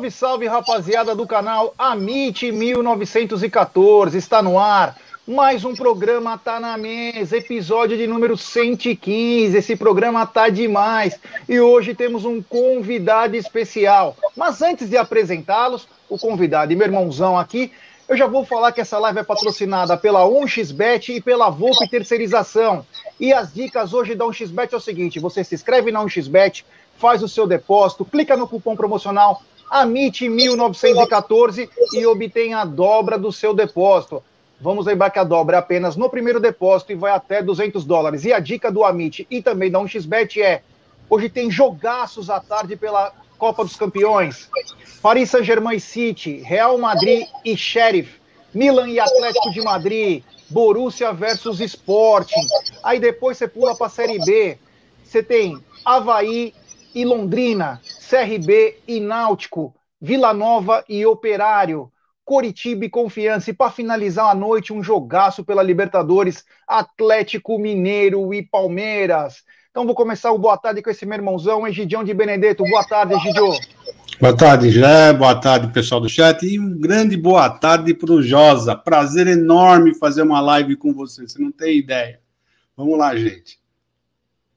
Salve, salve, rapaziada do canal Amit 1914. Está no ar mais um programa tá na mesa, episódio de número 115. Esse programa tá demais e hoje temos um convidado especial. Mas antes de apresentá-los, o convidado e meu irmãozão aqui, eu já vou falar que essa live é patrocinada pela 1xBet e pela Volpe Terceirização. E as dicas hoje da 1xBet é o seguinte: você se inscreve na 1xBet, faz o seu depósito, clica no cupom promocional AMIT1914 e obtém a dobra do seu depósito. Vamos lembrar que a dobra é apenas no primeiro depósito e vai até 200 dólares. E a dica do Amit e também da 1xBet é: hoje tem jogaços à tarde pela Copa dos Campeões. Paris Saint-Germain City, Real Madrid e Sheriff, Milan e Atlético de Madrid, Borussia versus Sporting. Aí depois você pula para a Série B. Você tem Havaí e Londrina, CRB e Náutico, Vila Nova e Operário. Coritiba e Confiança. E para finalizar a noite, um jogaço pela Libertadores, Atlético Mineiro e Palmeiras. Então vou começar o boa tarde com esse meu irmãozão, Egidião de Benedetto. Boa tarde, Egidio. Boa tarde, Jé. Boa tarde, pessoal do chat. E um grande boa tarde para o Josa. Prazer enorme fazer uma live com você. Você não tem ideia. Vamos lá, gente.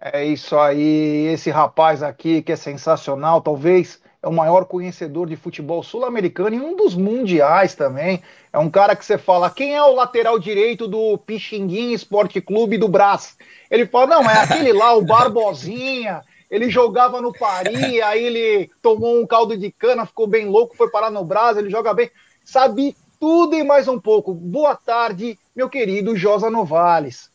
É isso aí. Esse rapaz aqui que é sensacional, talvez é o maior conhecedor de futebol sul-americano e um dos mundiais também. É um cara que você fala, quem é o lateral direito do Pixinguinha Esporte Clube do Brás? Ele fala, não, é aquele lá, o Barbosinha. Ele jogava no Paris, aí ele tomou um caldo de cana, ficou bem louco, foi parar no Brás, ele joga bem. Sabe tudo e mais um pouco. Boa tarde, meu querido Josa Novales.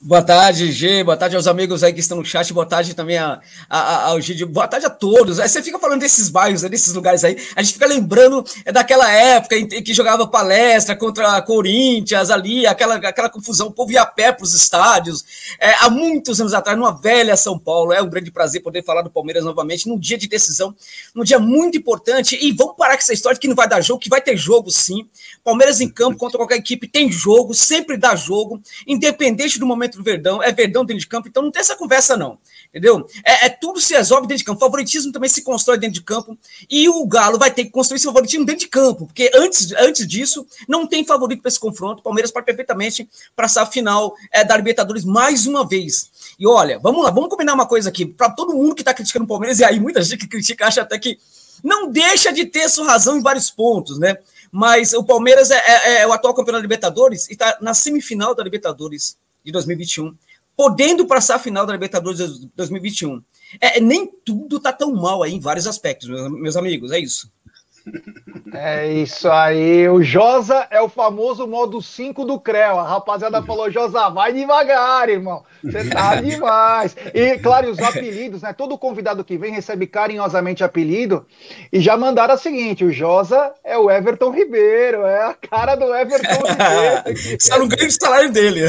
Boa tarde, G. Boa tarde aos amigos aí que estão no chat. Boa tarde também a, a, a, ao G. Boa tarde a todos. Aí você fica falando desses bairros, né, desses lugares aí. A gente fica lembrando é daquela época em, que jogava palestra contra Corinthians ali, aquela, aquela confusão. O povo ia a pé para os estádios. É, há muitos anos atrás, numa velha São Paulo. É um grande prazer poder falar do Palmeiras novamente, num dia de decisão, num dia muito importante. E vamos parar com essa história que não vai dar jogo, que vai ter jogo sim. Palmeiras em campo contra qualquer equipe tem jogo, sempre dá jogo, independente do momento do Verdão, é Verdão dentro de campo, então não tem essa conversa, não. Entendeu? É, é, tudo se resolve dentro de campo. Favoritismo também se constrói dentro de campo. E o Galo vai ter que construir esse favoritismo dentro de campo, porque antes, antes disso, não tem favorito para esse confronto. O Palmeiras pode perfeitamente passar a final é, da Libertadores mais uma vez. E olha, vamos lá, vamos combinar uma coisa aqui. Para todo mundo que está criticando o Palmeiras, e aí muita gente que critica acha até que não deixa de ter sua razão em vários pontos, né? Mas o Palmeiras é, é, é o atual campeão da Libertadores e está na semifinal da Libertadores de 2021, podendo passar a final da Libertadores de 2021. É, nem tudo tá tão mal aí em vários aspectos, meus, meus amigos, é isso. É isso aí. O Josa é o famoso modo 5 do Creu. A rapaziada falou: Josa, vai devagar, irmão. Você tá demais. E, claro, os apelidos, né? Todo convidado que vem recebe carinhosamente apelido. E já mandaram o seguinte: o Josa é o Everton Ribeiro. É a cara do Everton Ribeiro. Só não ganha o salário dele.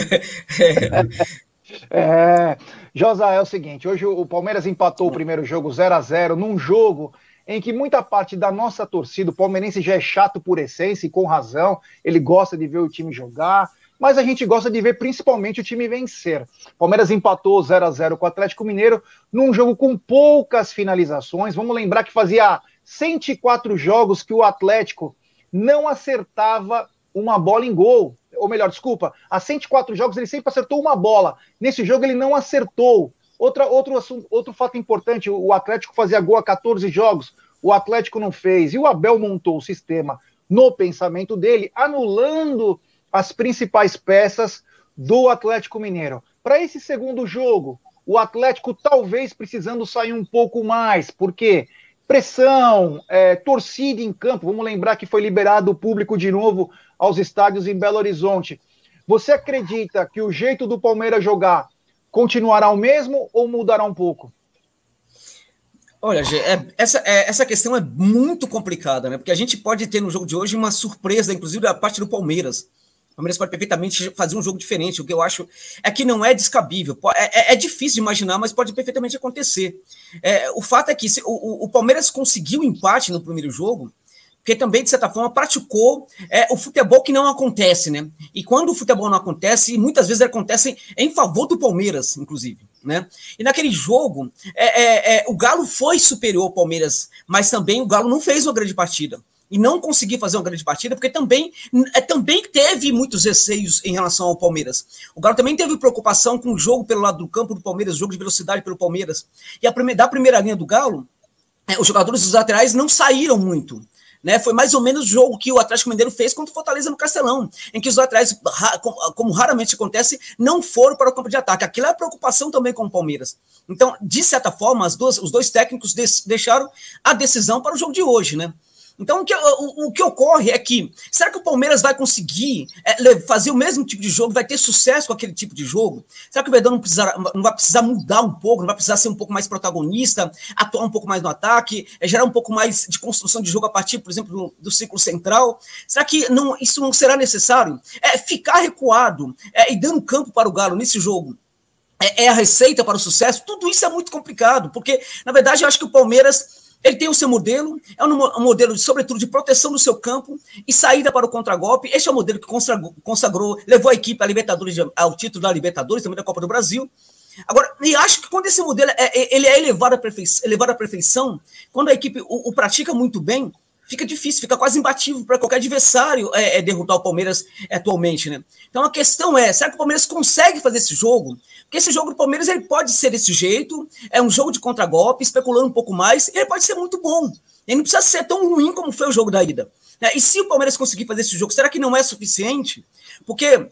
é. Josa, é o seguinte: hoje o Palmeiras empatou o primeiro jogo 0 a 0 num jogo em que muita parte da nossa torcida, o palmeirense já é chato por essência e com razão, ele gosta de ver o time jogar. mas a gente gosta de ver principalmente o time vencer. Palmeiras empatou 0 a 0 com o Atlético Mineiro num jogo com poucas finalizações. Vamos lembrar que fazia 104 jogos que o Atlético não acertava uma bola em gol. Ou melhor, desculpa, há 104 jogos ele sempre acertou uma bola. Nesse jogo ele não acertou. Outra, outro, assunto, outro fato importante: o Atlético fazia gol a 14 jogos, o Atlético não fez. E o Abel montou o sistema no pensamento dele, anulando as principais peças do Atlético Mineiro. Para esse segundo jogo, o Atlético talvez precisando sair um pouco mais, porque pressão, é, torcida em campo. Vamos lembrar que foi liberado o público de novo aos estádios em Belo Horizonte. Você acredita que o jeito do Palmeiras jogar continuará o mesmo ou mudará um pouco? Olha, Gê, é, essa, é, essa questão é muito complicada, né? Porque a gente pode ter no jogo de hoje uma surpresa, inclusive da parte do Palmeiras. O Palmeiras pode perfeitamente fazer um jogo diferente. O que eu acho é que não é descabível. É, é, é difícil de imaginar, mas pode perfeitamente acontecer. É, o fato é que se, o, o Palmeiras conseguiu empate no primeiro jogo, porque também, de certa forma, praticou é, o futebol que não acontece, né? E quando o futebol não acontece, muitas vezes acontece em favor do Palmeiras, inclusive. Né? E naquele jogo, é, é, é, o Galo foi superior ao Palmeiras, mas também o Galo não fez uma grande partida. E não conseguiu fazer uma grande partida, porque também, é, também teve muitos receios em relação ao Palmeiras. O Galo também teve preocupação com o jogo pelo lado do campo do Palmeiras, jogo de velocidade pelo Palmeiras. E a da primeira linha do Galo, é, os jogadores dos laterais não saíram muito. Né, foi mais ou menos o jogo que o Atlético Mineiro fez contra o Fortaleza no Castelão, em que os laterais, como raramente acontece, não foram para o campo de ataque. Aquilo é a preocupação também com o Palmeiras. Então, de certa forma, duas, os dois técnicos deixaram a decisão para o jogo de hoje, né? Então, o que, o, o que ocorre é que, será que o Palmeiras vai conseguir é, fazer o mesmo tipo de jogo, vai ter sucesso com aquele tipo de jogo? Será que o Verdão não, precisa, não vai precisar mudar um pouco, não vai precisar ser um pouco mais protagonista, atuar um pouco mais no ataque, é, gerar um pouco mais de construção de jogo a partir, por exemplo, do, do ciclo central? Será que não, isso não será necessário? É, ficar recuado é, e dando campo para o Galo nesse jogo é, é a receita para o sucesso? Tudo isso é muito complicado, porque, na verdade, eu acho que o Palmeiras ele tem o seu modelo, é um modelo, sobretudo, de proteção do seu campo e saída para o contragolpe. Este é o modelo que consagrou, consagrou levou a equipe à Libertadores, ao título da Libertadores, também da Copa do Brasil. Agora, e acho que quando esse modelo é, é ele é elevado à, perfeição, elevado à perfeição, quando a equipe o, o pratica muito bem, fica difícil, fica quase imbatível para qualquer adversário é, é, derrotar o Palmeiras atualmente, né? Então a questão é, será que o Palmeiras consegue fazer esse jogo? Porque esse jogo do Palmeiras ele pode ser desse jeito, é um jogo de contragolpe, especulando um pouco mais, ele pode ser muito bom. Ele não precisa ser tão ruim como foi o jogo da ida. Né? E se o Palmeiras conseguir fazer esse jogo, será que não é suficiente? Porque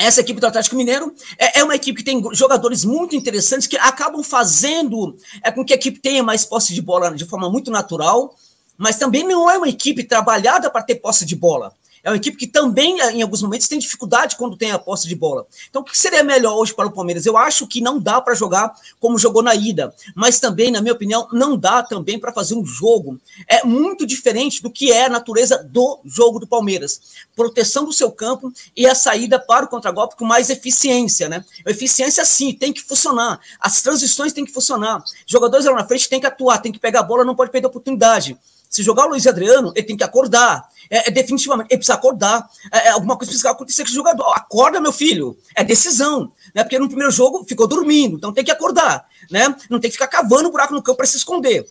essa equipe do Atlético Mineiro é, é, uma equipe que tem jogadores muito interessantes que acabam fazendo é, com que a equipe tenha mais posse de bola de forma muito natural mas também não é uma equipe trabalhada para ter posse de bola. É uma equipe que também, em alguns momentos, tem dificuldade quando tem a posse de bola. Então, o que seria melhor hoje para o Palmeiras? Eu acho que não dá para jogar como jogou na ida, mas também, na minha opinião, não dá também para fazer um jogo é muito diferente do que é a natureza do jogo do Palmeiras. Proteção do seu campo e a saída para o contragolpe com mais eficiência, né? Eficiência, sim, tem que funcionar. As transições têm que funcionar. Jogadores lá na frente têm que atuar, tem que pegar a bola, não pode perder a oportunidade. Se jogar o Luiz Adriano, ele tem que acordar. É, é definitivamente, ele precisa acordar. É, é, alguma coisa precisa acontecer com o jogador. Acorda, meu filho. É decisão. Né? Porque no primeiro jogo ficou dormindo, então tem que acordar. Né? Não tem que ficar cavando buraco no campo para se esconder.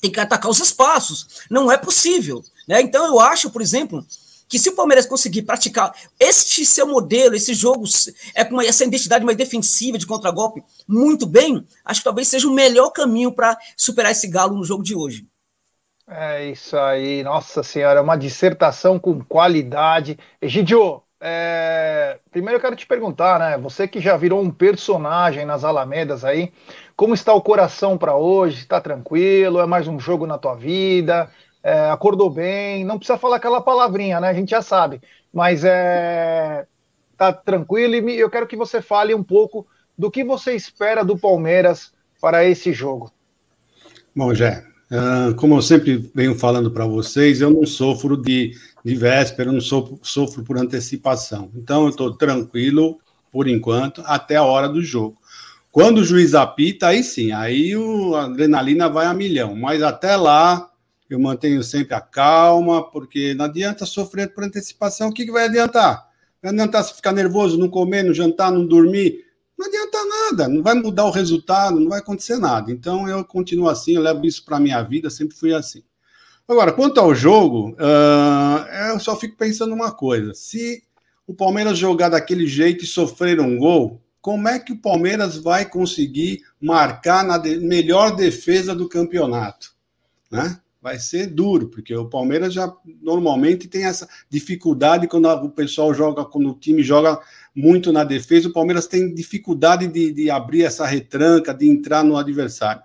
Tem que atacar os espaços. Não é possível. Né? Então eu acho, por exemplo, que se o Palmeiras conseguir praticar este seu modelo, esse jogo, é com essa identidade mais defensiva de contragolpe muito bem, acho que talvez seja o melhor caminho para superar esse galo no jogo de hoje. É isso aí, nossa senhora, uma dissertação com qualidade. Egidio, é... primeiro eu quero te perguntar, né? Você que já virou um personagem nas Alamedas aí, como está o coração para hoje? Está tranquilo? É mais um jogo na tua vida? É... acordou bem? Não precisa falar aquela palavrinha, né? A gente já sabe, mas é tá tranquilo e eu quero que você fale um pouco do que você espera do Palmeiras para esse jogo. Bom, Jé, Uh, como eu sempre venho falando para vocês, eu não sofro de, de véspera, eu não sofro, sofro por antecipação. Então, eu estou tranquilo, por enquanto, até a hora do jogo. Quando o juiz apita, aí sim, aí o, a adrenalina vai a milhão. Mas até lá, eu mantenho sempre a calma, porque não adianta sofrer por antecipação. O que, que vai adiantar? Não adianta ficar nervoso, não comer, não jantar, não dormir. Não adianta nada, não vai mudar o resultado, não vai acontecer nada. Então eu continuo assim, eu levo isso para a minha vida, sempre fui assim. Agora, quanto ao jogo, uh, eu só fico pensando uma coisa: se o Palmeiras jogar daquele jeito e sofrer um gol, como é que o Palmeiras vai conseguir marcar na de melhor defesa do campeonato? Né? Vai ser duro, porque o Palmeiras já normalmente tem essa dificuldade quando o pessoal joga, quando o time joga muito na defesa, o Palmeiras tem dificuldade de, de abrir essa retranca, de entrar no adversário.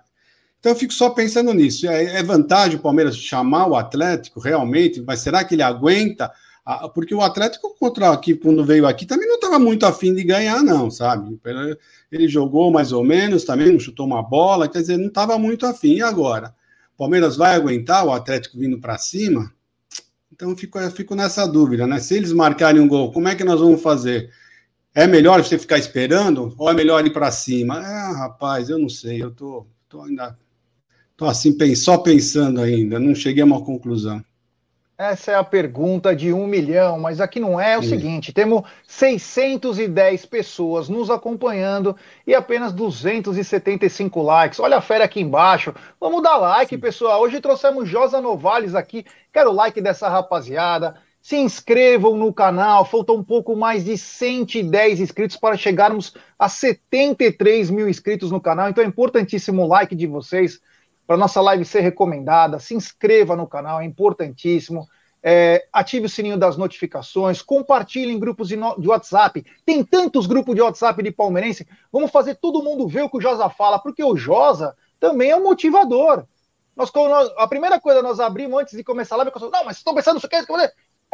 Então eu fico só pensando nisso. É, é vantagem o Palmeiras chamar o Atlético realmente, mas será que ele aguenta? Porque o Atlético contra aqui, quando veio aqui, também não estava muito afim de ganhar, não, sabe? Ele jogou mais ou menos, também não chutou uma bola, quer dizer, não estava muito afim. E agora? O Palmeiras vai aguentar o Atlético vindo para cima? Então eu fico, eu fico nessa dúvida, né? Se eles marcarem um gol, como é que nós vamos fazer? É melhor você ficar esperando ou é melhor ir para cima? É, rapaz, eu não sei, eu tô, tô ainda tô assim só pensando ainda, não cheguei a uma conclusão. Essa é a pergunta de um milhão, mas aqui não é, é o Sim. seguinte: temos 610 pessoas nos acompanhando e apenas 275 likes. Olha a fera aqui embaixo. Vamos dar like, Sim. pessoal. Hoje trouxemos Josa Novales aqui. Quero o like dessa rapaziada. Se inscrevam no canal. Faltam um pouco mais de 110 inscritos para chegarmos a 73 mil inscritos no canal. Então é importantíssimo o like de vocês para nossa live ser recomendada. Se inscreva no canal, é importantíssimo. É, ative o sininho das notificações, compartilhe em grupos de, no, de, WhatsApp. Tem tantos grupos de WhatsApp de palmeirense. Vamos fazer todo mundo ver o que o Josa fala, porque o Josa também é um motivador. Nós, nós, a primeira coisa nós abrimos antes de começar a live, eu não, mas estão pensando isso que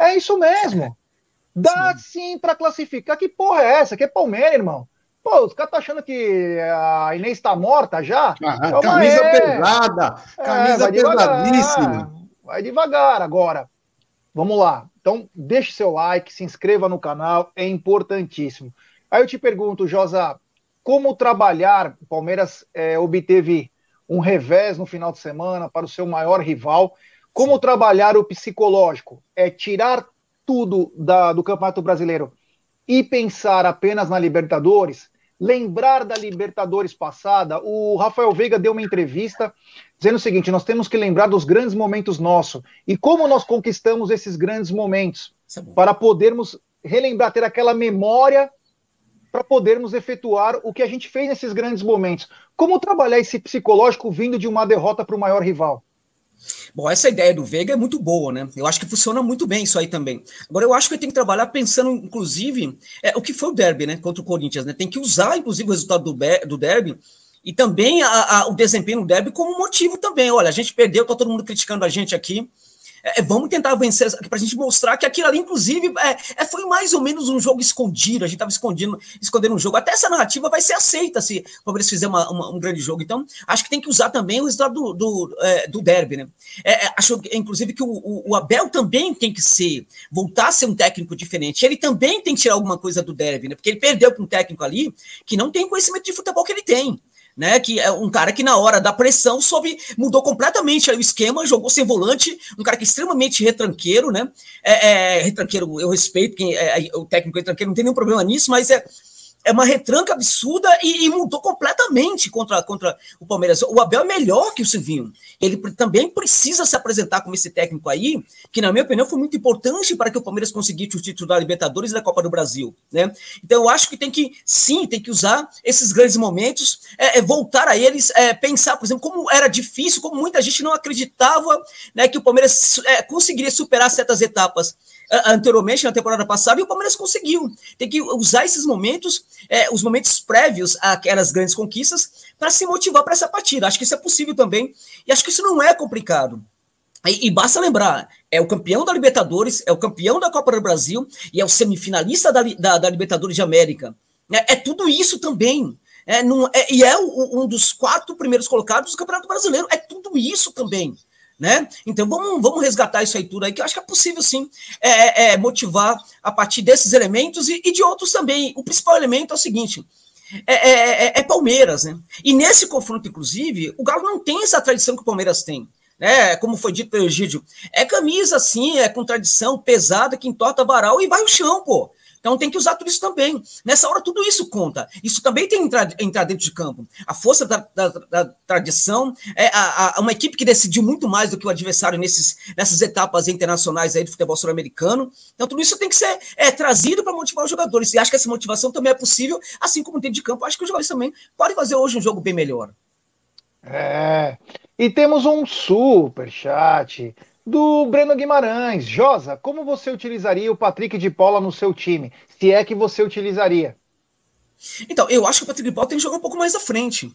é isso mesmo. Dá sim, para classificar. Que porra é essa? Que é Palmeiras, irmão. Pô, os caras estão achando que a Inês está morta já? Ah, camisa é. pesada, é, camisa é, pesadíssima. Vai devagar agora. Vamos lá. Então, deixe seu like, se inscreva no canal, é importantíssimo. Aí eu te pergunto, Josa, como trabalhar? O Palmeiras é, obteve um revés no final de semana para o seu maior rival. Como trabalhar o psicológico? É tirar tudo da, do Campeonato Brasileiro e pensar apenas na Libertadores? lembrar da Libertadores passada. O Rafael Veiga deu uma entrevista dizendo o seguinte: nós temos que lembrar dos grandes momentos nossos e como nós conquistamos esses grandes momentos é para podermos relembrar, ter aquela memória para podermos efetuar o que a gente fez nesses grandes momentos. Como trabalhar esse psicológico vindo de uma derrota para o maior rival? Bom, essa ideia do Veiga é muito boa, né? Eu acho que funciona muito bem isso aí também. Agora, eu acho que tem que trabalhar pensando, inclusive, é, o que foi o derby, né? Contra o Corinthians, né? Tem que usar, inclusive, o resultado do, do derby e também a, a, o desempenho do derby como motivo também. Olha, a gente perdeu, tá todo mundo criticando a gente aqui. É, é, vamos tentar vencer para a gente mostrar que aquilo ali, inclusive, é, é, foi mais ou menos um jogo escondido. A gente estava escondendo, escondendo um jogo. Até essa narrativa vai ser aceita se o Palmeiras fizer uma, uma, um grande jogo. Então, acho que tem que usar também o resultado do, do, é, do derby, né? É, acho, inclusive, que o, o, o, Abel também tem que ser, voltar a ser um técnico diferente. Ele também tem que tirar alguma coisa do derby, né? Porque ele perdeu para um técnico ali que não tem conhecimento de futebol que ele tem né? Que é um cara que na hora da pressão soube, mudou completamente o esquema, jogou sem volante, um cara que é extremamente retranqueiro, né? É, é retranqueiro, eu respeito quem é, o técnico retranqueiro, não tem nenhum problema nisso, mas é é uma retranca absurda e, e, mudou completamente contra, contra o Palmeiras. O Abel é melhor que o Silvinho. Ele também precisa se apresentar como esse técnico aí, que, na minha opinião, foi muito importante para que o Palmeiras conseguisse o título da Libertadores e da Copa do Brasil. Né? Então, eu acho que tem que, sim, tem que usar esses grandes momentos, é, é voltar a eles, é, pensar, por exemplo, como era difícil, como muita gente não acreditava né, que o Palmeiras é, conseguiria superar certas etapas anteriormente, na temporada passada, e o Palmeiras conseguiu. Tem que usar esses momentos, é, os momentos prévios àquelas grandes conquistas, para se motivar para essa partida. Acho que isso é possível também, e acho que isso não é complicado. E, e, basta lembrar, é o campeão da Libertadores, é o campeão da Copa do Brasil e é o semifinalista da, da, da Libertadores de América. É, é, tudo isso também. É, não, é, e é o, um dos quatro primeiros colocados do Campeonato Brasileiro. É tudo isso também né? Então vamos, vamos resgatar isso aí tudo aí, que eu acho que é possível sim é, é, é, motivar a partir desses elementos e, e, de outros também. O principal elemento é o seguinte: é, é, é, é, Palmeiras, né? E nesse confronto, inclusive, o Galo não tem essa tradição que o Palmeiras tem. Né? Como foi dito pelo Egídio, é camisa assim, é com tradição pesada que entorta varal e vai o chão, pô. Então tem que usar tudo isso também. Nessa hora, tudo isso conta. Isso também tem que entrar, entrar dentro de campo. A força da, da, da tradição, é a, a, uma equipe que decidiu muito mais do que o adversário nesses, nessas etapas internacionais aí do futebol sul-americano. Então, tudo isso tem que ser é, trazido para motivar os jogadores. E acho que essa motivação também é possível, assim como dentro de campo. Acho que os jogadores também podem fazer hoje um jogo bem melhor. É. E temos um super chat do Breno Guimarães. Josa, como você utilizaria o Patrick de Paula no seu time? Se é que você utilizaria. Então, eu acho que o Patrick de Paula tem que jogar um pouco mais à frente.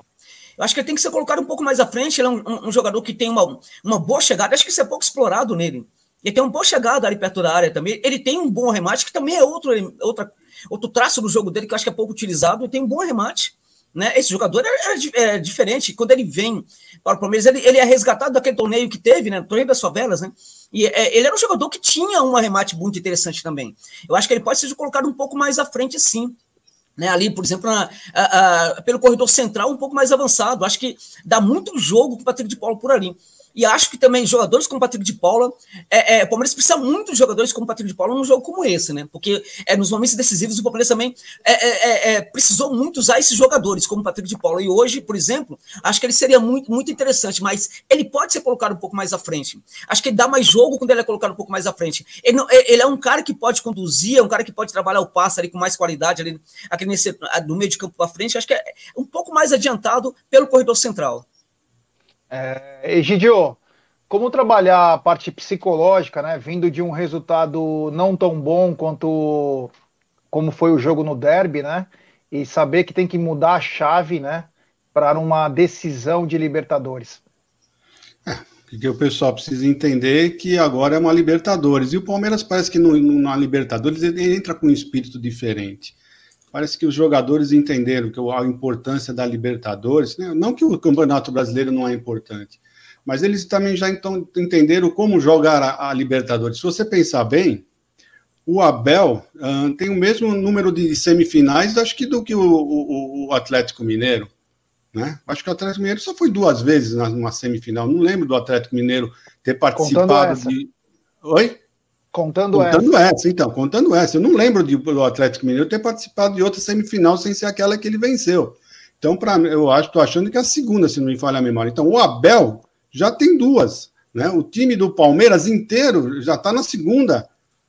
Eu acho que ele tem que ser colocado um pouco mais à frente. Ele é um, um, um jogador que tem uma, uma boa chegada. Acho que isso é pouco explorado nele. Ele tem uma boa chegada ali perto da área também. Ele tem um bom remate, que também é outro, outra, outro traço do jogo dele que eu acho que é pouco utilizado. Ele tem um bom remate. Né? Esse jogador é, diferente. Quando ele vem para o Palmeiras, ele, ele é resgatado daquele torneio que teve, né? Torneio das favelas, né? E é, ele era um jogador que tinha um arremate muito interessante também. Eu acho que ele pode ser colocado um pouco mais à frente, sim. Né, ali, por exemplo, na, a, a, pelo corredor central, um pouco mais avançado. Acho que dá muito jogo com o Patrick de Paulo por ali. E acho que também jogadores como Patrick de Paula, é, é, o Palmeiras precisa muito de jogadores como Patrick de Paula num jogo como esse, né? Porque é, nos momentos decisivos o Palmeiras também é, é, é, é, precisou muito usar esses jogadores como Patrick de Paula. E hoje, por exemplo, acho que ele seria muito, muito interessante, mas ele pode ser colocado um pouco mais à frente. Acho que ele dá mais jogo quando ele é colocado um pouco mais à frente. Ele, não, ele é um cara que pode conduzir, é um cara que pode trabalhar o passe ali com mais qualidade, ali, aqui nesse, no meio de campo para frente. Acho que é um pouco mais adiantado pelo corredor central. É, Egidio, como trabalhar a parte psicológica, né? Vindo de um resultado não tão bom quanto como foi o jogo no derby, né? E saber que tem que mudar a chave, né? Para uma decisão de Libertadores. É, porque o pessoal precisa entender que agora é uma Libertadores. E o Palmeiras parece que no, na Libertadores ele entra com um espírito diferente. Parece que os jogadores entenderam que a importância da Libertadores, né? não que o Campeonato Brasileiro não é importante, mas eles também já então entenderam como jogar a, a Libertadores. Se você pensar bem, o Abel uh, tem o mesmo número de semifinais, acho que do que o, o, o, Atlético Mineiro. Né? Acho que o Atlético Mineiro só foi duas vezes numa semifinal. Não lembro do Atlético Mineiro ter participado de. Oi? Contando, contando essa. essa. então, contando essa. Eu não lembro de, do Atlético Mineiro ter participado de outra semifinal sem ser aquela que ele venceu. Então, para eu acho, estou achando que é a segunda, se não me falha a memória. Então, o Abel já tem duas. Né? O time do Palmeiras inteiro já está na segunda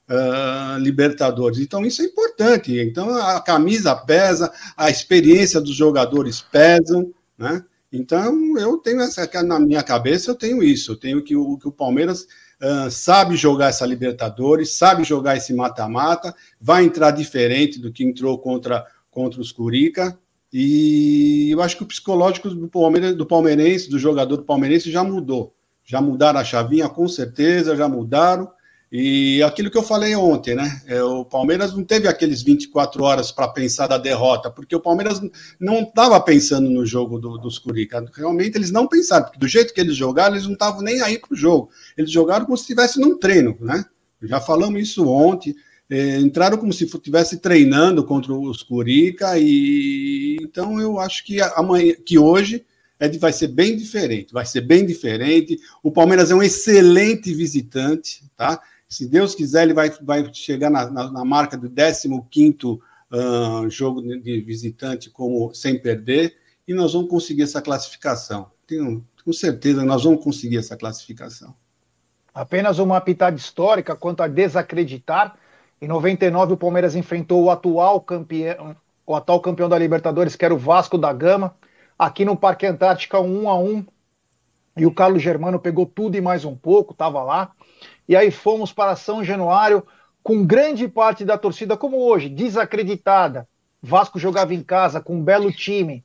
uh, Libertadores. Então, isso é importante. Então, a camisa pesa, a experiência dos jogadores pesam. Né? Então, eu tenho essa na minha cabeça, eu tenho isso. Eu tenho que o, que o Palmeiras uh, sabe jogar essa Libertadores, sabe jogar esse mata-mata, vai entrar diferente do que entrou contra, contra os Curica. E eu acho que o psicológico do, Palmeiras, do palmeirense, do jogador do palmeirense, já mudou. Já mudaram a chavinha, com certeza, já mudaram. E aquilo que eu falei ontem, né? É, o Palmeiras não teve aqueles 24 horas para pensar da derrota, porque o Palmeiras não estava pensando no jogo do, dos Curica. Realmente eles não pensaram, porque do jeito que eles jogaram, eles não estavam nem aí para o jogo. Eles jogaram como se estivesse num treino, né? Já falamos isso ontem. É, entraram como se estivesse treinando contra os Curica e então eu acho que amanhã, que hoje é, vai ser bem diferente, vai ser bem diferente. O Palmeiras é um excelente visitante, tá? Se Deus quiser, ele vai, vai chegar na, na, na marca do 15 uh, jogo de visitante como sem perder e nós vamos conseguir essa classificação. Tenho com certeza nós vamos conseguir essa classificação. Apenas uma pitada histórica quanto a desacreditar em 99, o Palmeiras enfrentou o atual campeão, o atual campeão da Libertadores, que era o Vasco da Gama, aqui no Parque Antártica, um a um. E o Carlos Germano pegou tudo e mais um pouco, estava lá. E aí fomos para São Januário, com grande parte da torcida, como hoje, desacreditada. Vasco jogava em casa com um belo time.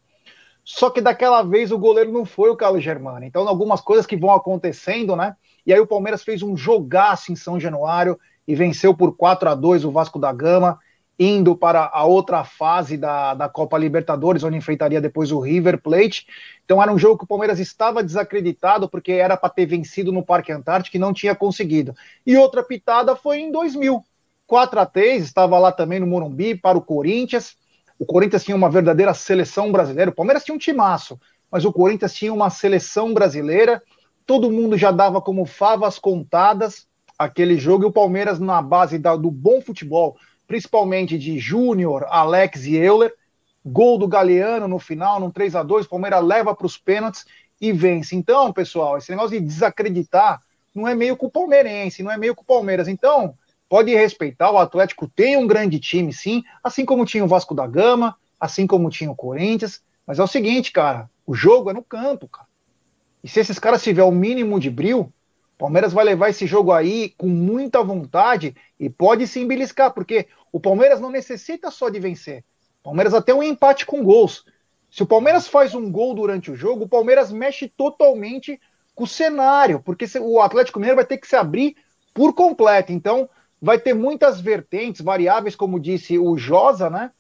Só que daquela vez o goleiro não foi o Carlos Germano. Então, algumas coisas que vão acontecendo, né? E aí o Palmeiras fez um jogaço em São Januário e venceu por 4 a 2 o Vasco da Gama, indo para a outra fase da, da Copa Libertadores, onde enfrentaria depois o River Plate. Então era um jogo que o Palmeiras estava desacreditado, porque era para ter vencido no Parque Antártico e não tinha conseguido. E outra pitada foi em 2000. 4 a 3 estava lá também no Morumbi para o Corinthians. O Corinthians tinha uma verdadeira seleção brasileira. O Palmeiras tinha um timaço, mas o Corinthians tinha uma seleção brasileira. Todo mundo já dava como favas contadas aquele jogo e o Palmeiras, na base da, do bom futebol, principalmente de Júnior, Alex e Euler. Gol do Galeano no final, num 3 a 2 o Palmeiras leva para os pênaltis e vence. Então, pessoal, esse negócio de desacreditar não é meio com o palmeirense, não é meio com o Palmeiras. Então, pode respeitar, o Atlético tem um grande time, sim, assim como tinha o Vasco da Gama, assim como tinha o Corinthians. Mas é o seguinte, cara, o jogo é no campo, cara. E se esses caras tiverem o mínimo de bril, Palmeiras vai levar esse jogo aí com muita vontade e pode se embeliscar, porque o Palmeiras não necessita só de vencer. O Palmeiras até um empate com gols. Se o Palmeiras faz um gol durante o jogo, o Palmeiras mexe totalmente com o cenário, porque o Atlético Mineiro vai ter que se abrir por completo. Então, vai ter muitas vertentes, variáveis, como disse o Josa, né?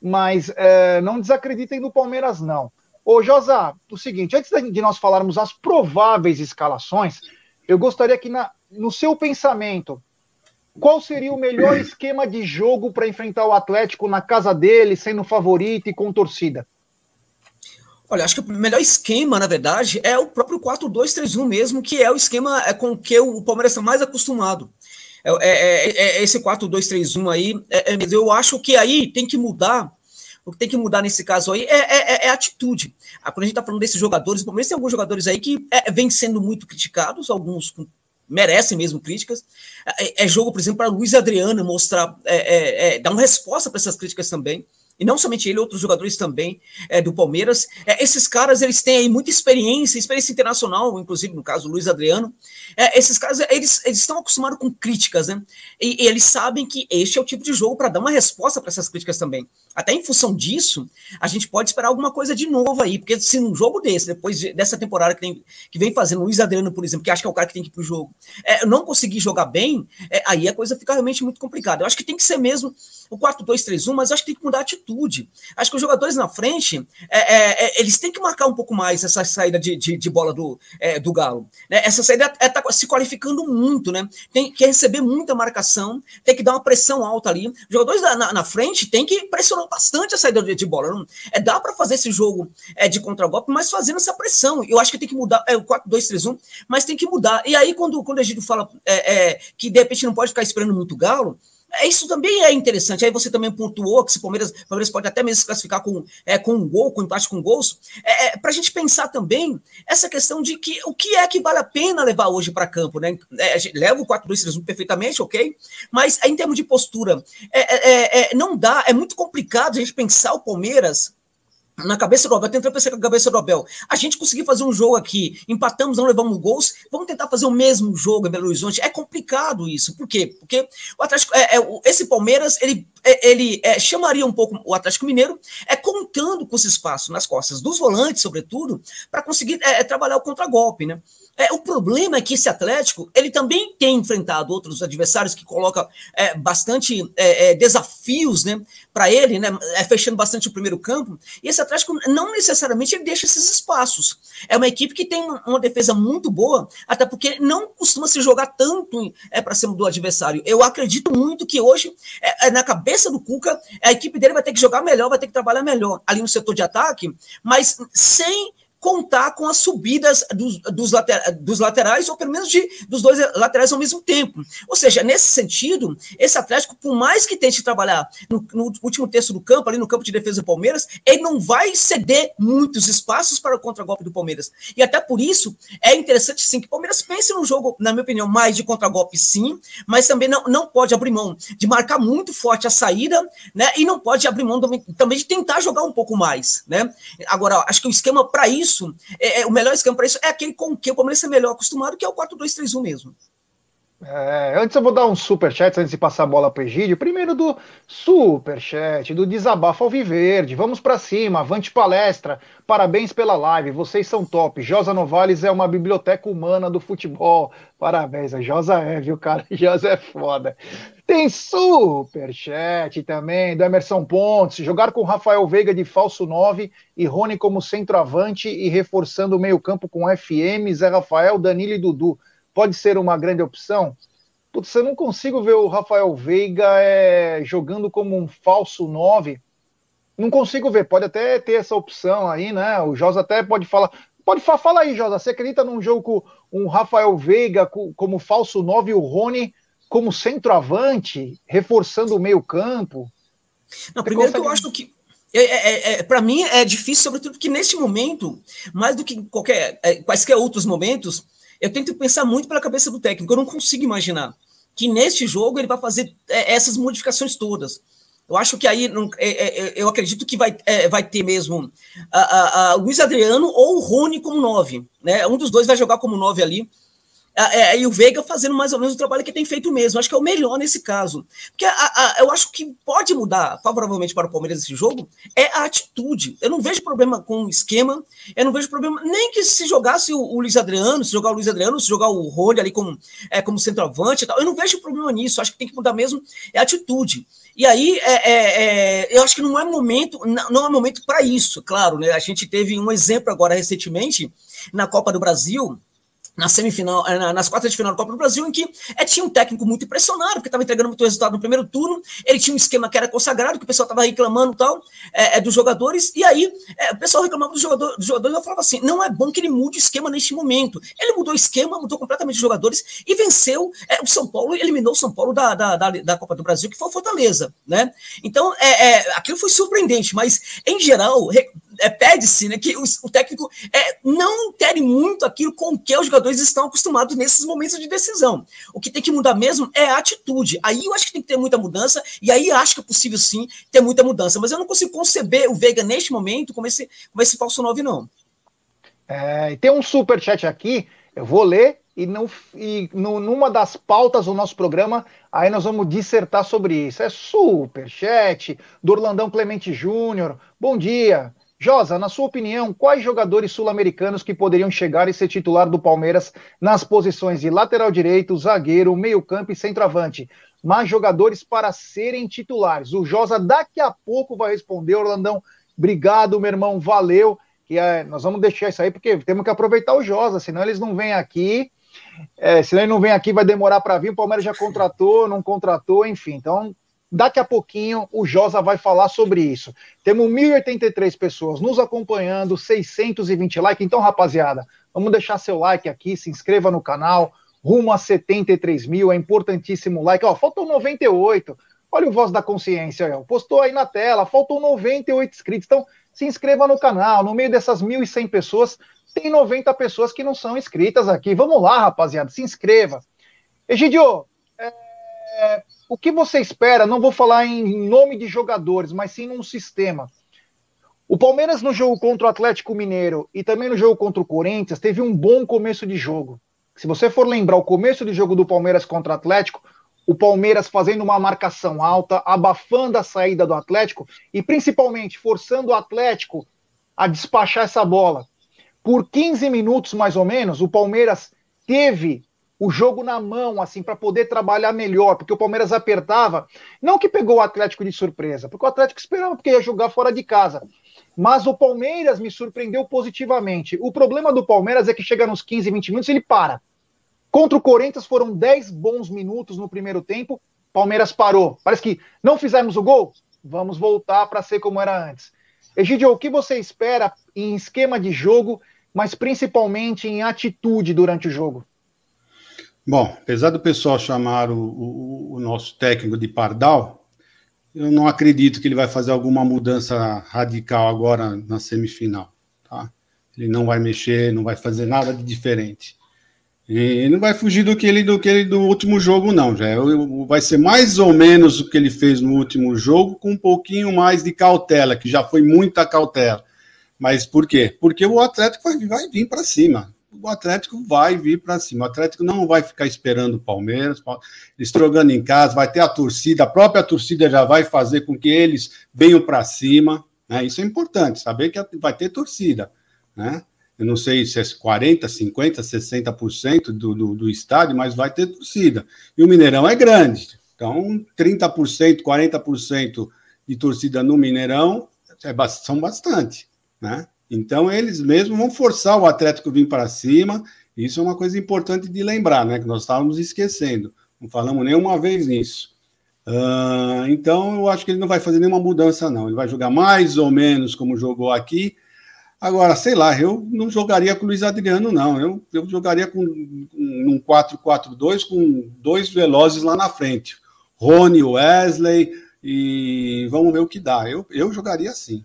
Mas é, não desacreditem no Palmeiras, não. Ô, Josa, o seguinte, antes de nós falarmos as prováveis escalações, eu gostaria que, na, no seu pensamento, qual seria o melhor esquema de jogo para enfrentar o Atlético na casa dele, sendo favorito e com torcida? Olha, acho que o melhor esquema, na verdade, é o próprio 4-2-3-1 mesmo, que é o esquema é, com que o Palmeiras está mais acostumado. É, é, é, é esse 4-2-3-1 aí, é, eu acho que aí tem que mudar o que tem que mudar nesse caso aí é, é, é atitude. Ah, quando a gente está falando desses jogadores, pelo menos tem alguns jogadores aí que é, vêm sendo muito criticados, alguns merecem mesmo críticas. É, é jogo, por exemplo, para Luiz Adriano mostrar, é, é, dar uma resposta para essas críticas também e não somente ele, outros jogadores também é, do Palmeiras. É, esses caras, eles têm aí muita experiência, experiência internacional, inclusive no caso Luiz Adriano. É, esses caras, eles, eles estão acostumados com críticas, né? E, e eles sabem que este é o tipo de jogo para dar uma resposta para essas críticas também. Até em função disso, a gente pode esperar alguma coisa de novo aí, porque se num jogo desse, depois de, dessa temporada que, tem, que vem fazendo o Luiz Adriano, por exemplo, que acha que é o cara que tem que ir pro jogo, é, não conseguir jogar bem, é, aí a coisa fica realmente muito complicada. Eu acho que tem que ser mesmo o 4-2-3-1, mas acho que tem que mudar a atitude. Acho que os jogadores na frente, é, é, é, eles têm que marcar um pouco mais essa saída de, de, de bola do, é, do Galo. Né? Essa saída está se qualificando muito, né? Tem que receber muita marcação, tem que dar uma pressão alta ali. Jogadores na, na, frente têm que pressionar bastante a saída de, bola. Não, é, dá para fazer esse jogo é, de contragolpe, mas fazendo essa pressão. Eu acho que tem que mudar, é o 4-2-3-1, mas tem que mudar. E aí, quando, quando a gente fala é, que de repente não pode ficar esperando muito Galo, é, isso também é interessante. Aí você também pontuou que se o Palmeiras, Palmeiras pode até mesmo se classificar com, é, com um gol, com um empate com gols. É, é para a gente pensar também essa questão de que o que é que vale a pena levar hoje para campo, né? É, leva o 4-2-3-1 perfeitamente, ok? Mas em termos de postura, é, é, é, não dá, é muito complicado a gente pensar o Palmeiras na cabeça do Abel, tentando pensar com a cabeça do Abel. A gente conseguiu fazer um jogo aqui, empatamos, não levamos gols, vamos tentar fazer o mesmo jogo em Belo Horizonte. É complicado isso. Por quê? Porque o Atlético, é, é esse Palmeiras, ele, é, ele é, chamaria um pouco o Atlético Mineiro, é contando com esse espaço nas costas dos volantes, sobretudo, para conseguir é, é, trabalhar o contragolpe, né? É, o problema é que esse Atlético ele também tem enfrentado outros adversários que colocam é, bastante é, é desafios né, para ele, né, é, fechando bastante o primeiro campo. E esse Atlético não necessariamente ele deixa esses espaços. É uma equipe que tem uma, uma defesa muito boa, até porque não costuma se jogar tanto é, para cima do adversário. Eu acredito muito que hoje, é, na cabeça do Cuca, a equipe dele vai ter que jogar melhor, vai ter que trabalhar melhor ali no setor de ataque, mas sem contar com as subidas dos, dos, later, dos, laterais, ou pelo menos de, dos dois laterais ao mesmo tempo. Ou seja, nesse sentido, esse Atlético, por mais que tente trabalhar no, no último terço do campo, ali no campo de defesa do Palmeiras, ele não vai ceder muitos espaços para o contragolpe do Palmeiras. E até por isso, é interessante sim que o Palmeiras pense num jogo, na minha opinião, mais de contragolpe sim, mas também não, não pode abrir mão de marcar muito forte a saída, né? E não pode abrir mão também, também de tentar jogar um pouco mais, né? Agora, acho que o esquema para isso isso, é, é, o melhor esquema para isso é aquele com que o Palmeiras é melhor acostumado, que é o 4-2-3-1 mesmo. É, antes eu vou dar um super chat antes de passar a bola para Egídio. Primeiro do super chat, do desabafo ao Viverde. Vamos para cima, avante palestra. Parabéns pela live, vocês são top. Josa Novales é uma biblioteca humana do futebol. Parabéns, a Josa é, viu, cara? Josa é foda. Tem super chat também do Emerson Pontes. Jogar com Rafael Veiga de falso 9 e Rony como centroavante e reforçando o meio-campo com FM, Zé Rafael, Danilo e Dudu pode ser uma grande opção? Putz, eu não consigo ver o Rafael Veiga é, jogando como um falso 9. Não consigo ver, pode até ter essa opção aí, né? O Josa até pode falar. Pode falar fala aí, Josa. Você acredita num jogo com um Rafael Veiga como falso 9 e o Rony como centroavante, reforçando o meio-campo? Não, primeiro consegue... que eu acho que é, é, é, é para mim é difícil, sobretudo porque neste momento, mais do que qualquer é, quaisquer outros momentos, eu tento pensar muito pela cabeça do técnico. Eu não consigo imaginar que neste jogo ele vai fazer é, essas modificações todas. Eu acho que aí não, eu acredito que vai, vai ter mesmo a, a, a Luiz Adriano ou o Rony como nove. Né? Um dos dois vai jogar como nove ali é, e o Veiga fazendo mais ou menos o trabalho que tem feito mesmo. Acho que é o melhor nesse caso. Porque a, a, eu acho que pode mudar favoravelmente para o Palmeiras esse jogo é a atitude. Eu não vejo problema com o esquema, eu não vejo problema nem que se jogasse o, o Luiz Adriano, se jogar o Luiz Adriano, se jogar o Rony ali como, é, como centroavante e tal. Eu não vejo problema nisso. Acho que tem que mudar mesmo é a atitude. E aí, é, é, é, eu acho que não é momento, não é momento para isso, claro, né? A gente teve um exemplo agora recentemente na Copa do Brasil, na semifinal, eh, nas quartas de final da Copa do Brasil, em que é, tinha um técnico muito impressionado, porque estava entregando muito resultado no primeiro turno, ele tinha um esquema que era consagrado, que o pessoal estava reclamando tal, é, é, dos jogadores, e aí o pessoal reclamava dos jogador, do jogadores, eu falava assim, não é bom que ele mude o esquema neste momento. Ele mudou o esquema, mudou completamente os jogadores e venceu o São Paulo, eliminou o São Paulo da, da, da, da, Copa do Brasil, que foi o Fortaleza, né? Então, é, aquilo foi surpreendente, mas, em geral, é, pede-se né, que o, o técnico é, não intere muito aquilo com que os jogadores estão acostumados nesses momentos de decisão. O que tem que mudar mesmo é a atitude. Aí eu acho que tem que ter muita mudança, e aí acho que é possível sim ter muita mudança. Mas eu não consigo conceber o Veiga neste momento como esse, como esse falso 9, não. É, tem um super chat aqui, eu vou ler e, não, e no, numa das pautas do nosso programa, aí nós vamos dissertar sobre isso. É super chat do Orlandão Clemente Júnior. Bom dia. Josa, na sua opinião, quais jogadores sul-americanos que poderiam chegar e ser titular do Palmeiras nas posições de lateral direito, zagueiro, meio-campo e centroavante? Mas jogadores para serem titulares. O Josa daqui a pouco vai responder, Orlandão. Obrigado, meu irmão, valeu. Que é, nós vamos deixar isso aí porque temos que aproveitar o Josa, senão eles não vêm aqui. É, senão ele não vem aqui, vai demorar para vir. O Palmeiras já contratou, não contratou, enfim. Então Daqui a pouquinho o Josa vai falar sobre isso. Temos 1.083 pessoas nos acompanhando, 620 likes. Então, rapaziada, vamos deixar seu like aqui, se inscreva no canal. Rumo a 73 mil, é importantíssimo like. Ó, faltam 98. Olha o Voz da Consciência, ó. postou aí na tela, faltam 98 inscritos. Então, se inscreva no canal. No meio dessas 1.100 pessoas, tem 90 pessoas que não são inscritas aqui. Vamos lá, rapaziada, se inscreva. Egidio, é, o que você espera? Não vou falar em nome de jogadores, mas sim num sistema. O Palmeiras no jogo contra o Atlético Mineiro e também no jogo contra o Corinthians teve um bom começo de jogo. Se você for lembrar o começo de jogo do Palmeiras contra o Atlético, o Palmeiras fazendo uma marcação alta, abafando a saída do Atlético e principalmente forçando o Atlético a despachar essa bola. Por 15 minutos mais ou menos, o Palmeiras teve o jogo na mão, assim, para poder trabalhar melhor, porque o Palmeiras apertava. Não que pegou o Atlético de surpresa, porque o Atlético esperava porque ia jogar fora de casa. Mas o Palmeiras me surpreendeu positivamente. O problema do Palmeiras é que chega nos 15, 20 minutos ele para. Contra o Corinthians foram 10 bons minutos no primeiro tempo. Palmeiras parou. Parece que não fizemos o gol. Vamos voltar para ser como era antes. Egidio, o que você espera em esquema de jogo, mas principalmente em atitude durante o jogo? Bom, apesar do pessoal chamar o, o, o, nosso técnico de Pardal, eu não acredito que ele vai fazer alguma mudança radical agora na semifinal. Tá? Ele não vai mexer, não vai fazer nada de diferente. E não vai fugir do que ele do que ele do último jogo, não. Já vai ser mais ou menos o que ele fez no último jogo, com um pouquinho mais de cautela, que já foi muita cautela. Mas por quê? Porque o Atlético vai, vai vir para cima o Atlético vai vir para cima. O Atlético não vai ficar esperando o Palmeiras, estrogando em casa, vai ter a torcida, a própria torcida já vai fazer com que eles venham para cima. Né? Isso é importante, saber que vai ter torcida. Né? Eu não sei se é 40%, 50%, 60% do, do, do estádio, mas vai ter torcida. E o Mineirão é grande. Então, 30%, 40% de torcida no Mineirão é, são bastante. Né? Então, eles mesmos vão forçar o Atlético a vir para cima. Isso é uma coisa importante de lembrar, né? Que nós estávamos esquecendo. Não falamos nenhuma vez nisso. Uh, então, eu acho que ele não vai fazer nenhuma mudança, não. Ele vai jogar mais ou menos como jogou aqui. Agora, sei lá, eu não jogaria com o Luiz Adriano, não. Eu, eu jogaria com um 4-4-2 com dois velozes lá na frente. Rony, Wesley, e vamos ver o que dá. Eu, eu jogaria assim.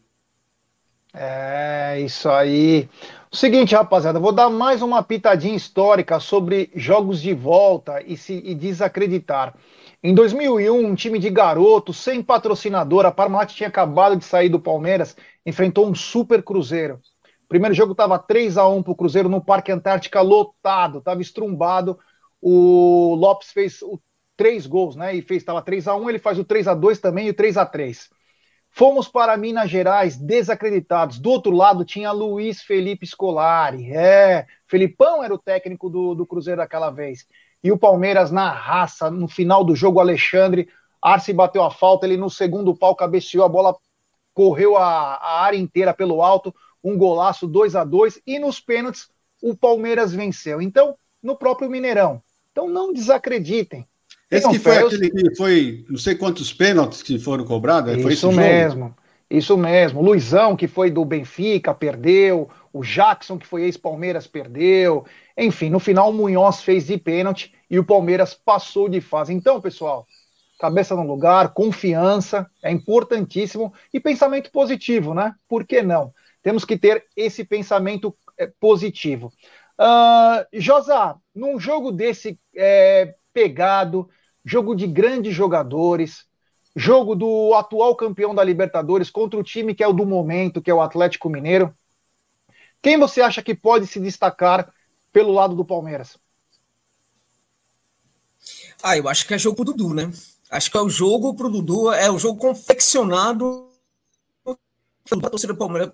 É, isso aí. Seguinte, rapaziada, vou dar mais uma pitadinha histórica sobre jogos de volta e se e desacreditar. Em 2001, um time de garotos, sem patrocinador, a Parmalat tinha acabado de sair do Palmeiras, enfrentou um super Cruzeiro. O primeiro jogo estava 3 a 1 para o Cruzeiro no Parque Antártica lotado, estava estrumbado. O Lopes fez o três gols, né? E fez, estava 3 a 1 ele faz o 3 a 2 também e o 3 a 3 Fomos para Minas Gerais desacreditados. Do outro lado tinha Luiz Felipe Scolari. É, Felipão era o técnico do, do Cruzeiro daquela vez e o Palmeiras na raça, no final do jogo, Alexandre, Arce bateu a falta, ele no segundo pau cabeceou, a bola correu a, a área inteira pelo alto, um golaço 2 a 2 e nos pênaltis o Palmeiras venceu. Então, no próprio Mineirão. Então não desacreditem. Esse que foi aquele que foi, não sei quantos pênaltis que foram cobrados, foi isso mesmo. Isso mesmo. Luizão, que foi do Benfica, perdeu. O Jackson, que foi ex-Palmeiras, perdeu. Enfim, no final o Munhoz fez de pênalti e o Palmeiras passou de fase. Então, pessoal, cabeça no lugar, confiança, é importantíssimo e pensamento positivo, né? Por que não? Temos que ter esse pensamento é, positivo. Uh, Josa, num jogo desse é, pegado, jogo de grandes jogadores, jogo do atual campeão da Libertadores contra o time que é o do momento, que é o Atlético Mineiro. Quem você acha que pode se destacar pelo lado do Palmeiras? Ah, eu acho que é jogo pro Dudu, né? Acho que é o jogo pro Dudu, é o jogo confeccionado da torcida do Palmeiras,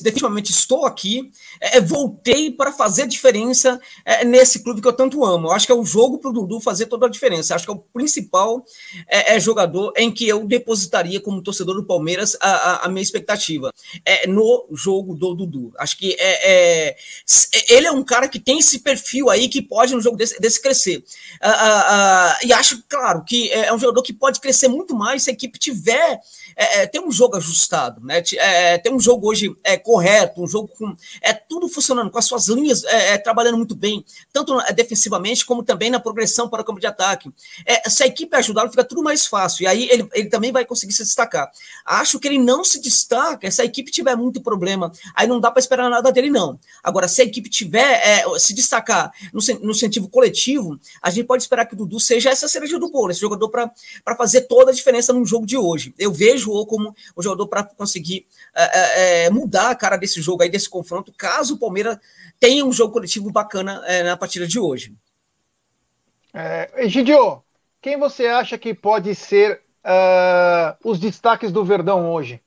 definitivamente estou aqui, é, é, voltei para fazer diferença é, nesse clube que eu tanto amo. Eu acho que é o jogo para o Dudu fazer toda a diferença. Acho que é o principal é, é, jogador em que eu depositaria como torcedor do Palmeiras a, a, a minha expectativa. É no jogo do Dudu. Acho que é, é, ele é um cara que tem esse perfil aí que pode no jogo desse, desse crescer. Ah, ah, ah, e acho, claro, que é um jogador que pode crescer muito mais se a equipe tiver é, é, tem um jogo ajustado, né? É, tem um jogo hoje é, correto, um jogo com é tudo funcionando, com as suas linhas é, é trabalhando muito bem, tanto defensivamente como também na progressão para o campo de ataque. É, se a equipe ajudar, fica tudo mais fácil, e aí ele, ele também vai conseguir se destacar. Acho que ele não se destaca se a equipe tiver muito problema, aí não dá para esperar nada dele, não. Agora, se a equipe tiver se destacar no, no sentido coletivo, a gente pode esperar que o Dudu seja essa cereja do bolo, esse jogador para fazer toda a diferença no jogo de hoje. Eu vejo vejo como o jogador para conseguir é, é, mudar a cara desse jogo aí, desse confronto, caso o Palmeiras tenha um jogo coletivo bacana é, na partida de hoje. É, Egidio, quem você acha que pode ser uh, os destaques do Verdão hoje?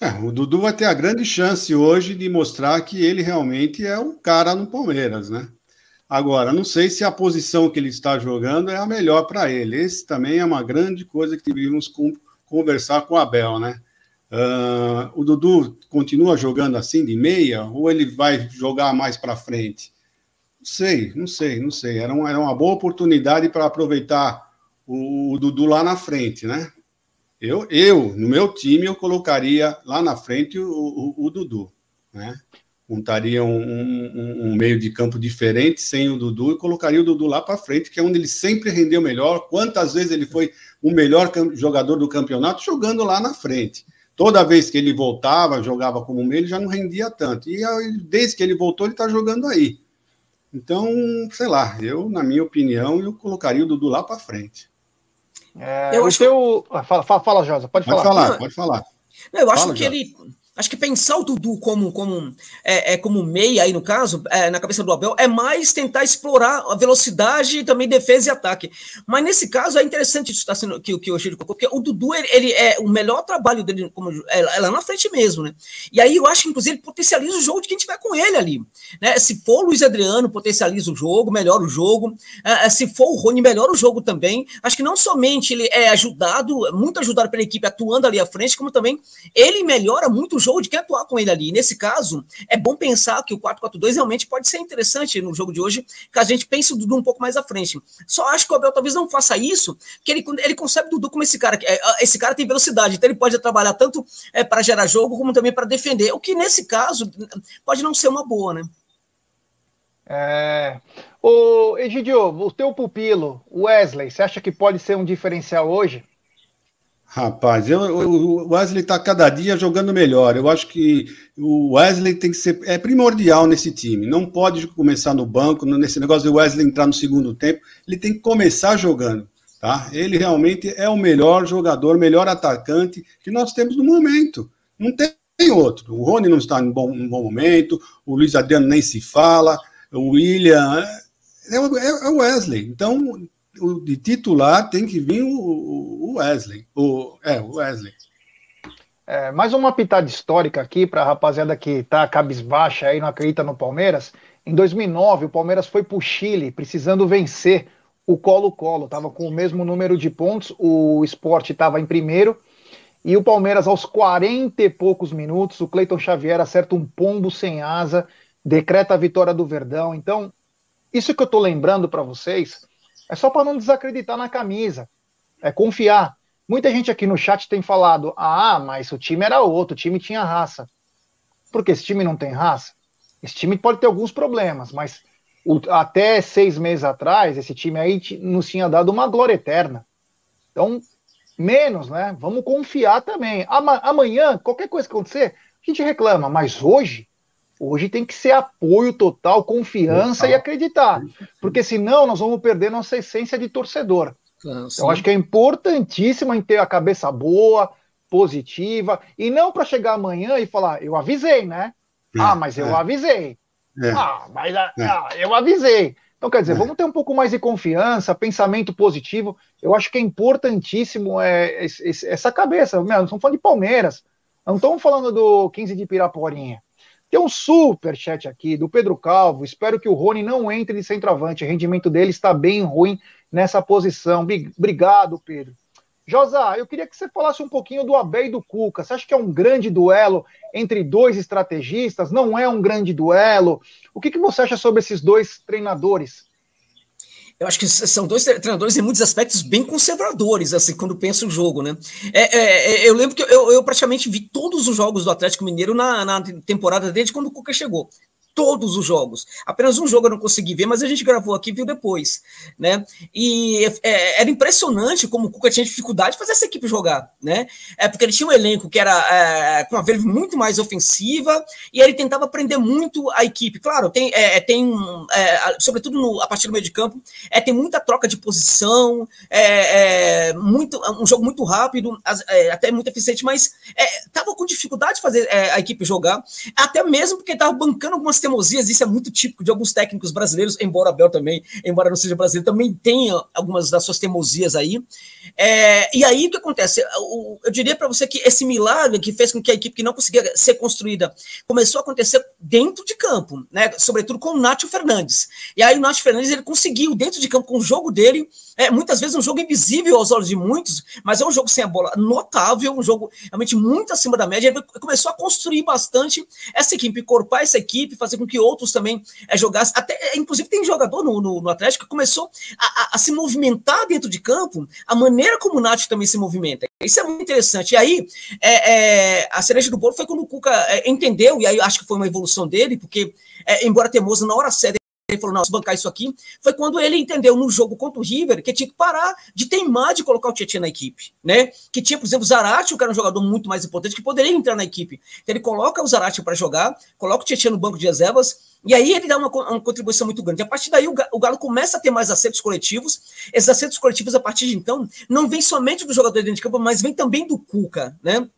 É, o Dudu vai ter a grande chance hoje de mostrar que ele realmente é o cara no Palmeiras, né? Agora, não sei se a posição que ele está jogando é a melhor para ele. Esse também é uma grande coisa que deveríamos conversar com o Abel, né? Uh, o Dudu continua jogando assim de meia ou ele vai jogar mais para frente? Não sei, não sei, não sei. Era uma, era uma boa oportunidade para aproveitar o, o, Dudu lá na frente, né? Eu, eu, no meu time, eu colocaria lá na frente o, o, o Dudu, né? Montaria um, um, um, meio de campo diferente sem o Dudu e colocaria o Dudu lá para frente, que é onde ele sempre rendeu melhor. Quantas vezes ele foi o melhor jogador do campeonato jogando lá na frente. Toda vez que ele voltava, jogava como meio, ele já não rendia tanto. E desde que ele voltou, ele está jogando aí. Então, sei lá, eu, na minha opinião, eu colocaria o Dudu lá para frente. É, eu acho... Teu... Ah, fala, fala, fala, Josa, pode, pode falar. falar. Pode falar, eu acho que ele Acho que pensar o Dudu como, como, é, é, como meia aí no caso, é, na cabeça do Abel, é mais tentar explorar a velocidade e também defesa e ataque. Mas nesse caso é interessante isso tá sendo, que, que o Chico colocou, porque o Dudu ele, ele, é o melhor trabalho dele como, é, é, lá na frente mesmo, né? E aí eu acho que inclusive ele potencializa o jogo de quem tiver com ele ali. Né? Se for o Luiz Adriano, potencializa o jogo, melhora o jogo. É, é, se for o Rony, melhora o jogo também. Acho que não somente ele é ajudado, muito ajudado pela equipe atuando ali à frente, como também ele melhora muito o jogo jogo de atuar com ele ali. Nesse caso, é bom pensar que o 4-4-2 realmente pode ser interessante no jogo de hoje, que a gente pense o Dudu um pouco mais à frente. Só acho que o Abel talvez não faça isso, que ele, ele concebe o Dudu como esse cara. É, esse cara tem velocidade, então ele pode trabalhar tanto é, para gerar jogo como também para defender. O que nesse caso pode não ser uma boa, né? É... O Egidio, o teu pupilo, Wesley, você acha que pode ser um diferencial hoje? Rapaz, eu, o Wesley está cada dia jogando melhor. Eu acho que o Wesley tem que ser é primordial nesse time. Não pode começar no banco, nesse negócio de Wesley entrar no segundo tempo. Ele tem que começar jogando. Tá? Ele realmente é o melhor jogador, melhor atacante que nós temos no momento. Não tem outro. O Rony não está em bom, em bom momento, o Luiz Adriano nem se fala, o William. É, é, é o Wesley. Então, o, de titular tem que vir o, o Wesley. O, é, o Wesley. É, mais uma pitada histórica aqui para a rapaziada que tá cabisbaixa aí, não acredita no Palmeiras. Em 2009, o Palmeiras foi para o Chile, precisando vencer o Colo-Colo. Estava com o mesmo número de pontos, o esporte estava em primeiro. E o Palmeiras, aos 40 e poucos minutos, o Cleiton Xavier acerta um pombo sem asa, decreta a vitória do Verdão. Então, isso que eu estou lembrando para vocês é só para não desacreditar na camisa. É confiar. Muita gente aqui no chat tem falado: ah, mas o time era outro, o time tinha raça. Porque esse time não tem raça? Esse time pode ter alguns problemas, mas o, até seis meses atrás, esse time aí nos tinha dado uma glória eterna. Então, menos, né? Vamos confiar também. Amanhã, qualquer coisa que acontecer, a gente reclama, mas hoje Hoje tem que ser apoio total, confiança total. e acreditar. Porque senão nós vamos perder nossa essência de torcedor. Ah, Eu acho que é importantíssimo gente ter a cabeça boa, positiva, e não para chegar amanhã e falar, eu avisei, né? É, ah, mas eu é. avisei. É. Ah, mas ah, é. ah, eu avisei. Então, quer dizer, é. vamos ter um pouco mais de confiança, pensamento positivo. Eu acho que é importantíssimo é, essa cabeça. Meu, não estamos falando de Palmeiras, não estamos falando do 15 de Piraporinha. Tem um super chat aqui do Pedro Calvo. Espero que o Rony não entre de centroavante. O rendimento dele está bem ruim nessa posição. Obrigado, Pedro. Josá, eu queria que você falasse um pouquinho do Abel e do Cuca. Você acha que é um grande duelo entre dois estrategistas? Não é um grande duelo? O que, que você acha sobre esses dois treinadores? Eu acho que são dois treinadores em muitos aspectos bem conservadores, assim, quando pensa o jogo, né? É, é, é, eu lembro que eu, eu, praticamente vi todos os jogos do Atlético Mineiro na, na temporada desde quando o Cuca chegou todos os jogos. Apenas um jogo eu não consegui ver, mas a gente gravou aqui e viu depois, né? E é, era impressionante como o Cuca tinha dificuldade de fazer essa equipe jogar, né? É porque ele tinha um elenco que era é, com uma verve muito mais ofensiva e ele tentava aprender muito a equipe. Claro, tem, é, é tem é, sobretudo no, a partir do meio de campo, é, tem muita troca de posição, é, é muito, um jogo muito rápido, até muito eficiente, mas tava com dificuldade de fazer a equipe jogar, até mesmo porque tava bancando algumas teimosias, isso é muito típico de alguns técnicos brasileiros, embora Abel também, embora não seja brasileiro, também tenha algumas das suas teimosias aí. É, e aí o que acontece? Eu, eu diria para você que esse milagre que fez com que a equipe que não conseguia ser construída começou a acontecer dentro de campo, né? Sobretudo com o Nacho Fernandes. E aí o Nacho Fernandes ele conseguiu, dentro de campo, com o jogo dele, é, muitas vezes um jogo invisível aos olhos de muitos, mas é um jogo sem a bola notável, um jogo realmente muito acima da média. Ele começou a construir bastante essa equipe, encorpar essa equipe, fazer com que outros também é, jogassem. Até, é, inclusive, tem jogador no, no, no Atlético que começou a, a, a, se movimentar dentro de campo, a maneira como o Nath também se movimenta. Isso é muito interessante. E aí, é, é, a cereja do bolo foi quando o Cuca é, entendeu, e aí acho que foi uma evolução dele, porque, embora teimoso, na hora certa, ele falou, não, se bancar isso aqui, foi quando ele entendeu no jogo contra o River que tinha que parar de teimar de colocar o Tietchan na equipe, né? Que tinha, por exemplo, o Zarate, que era um jogador muito mais importante, que poderia entrar na equipe. Então ele coloca o Zarate para jogar, coloca o Tietchan no banco de reservas, e aí ele dá uma, uma contribuição muito grande. A partir daí, o Galo começa a ter mais acertos coletivos. Esses acertos coletivos, a partir de então, não vem somente do jogador dentro de campo, mas vem também do Cuca, né?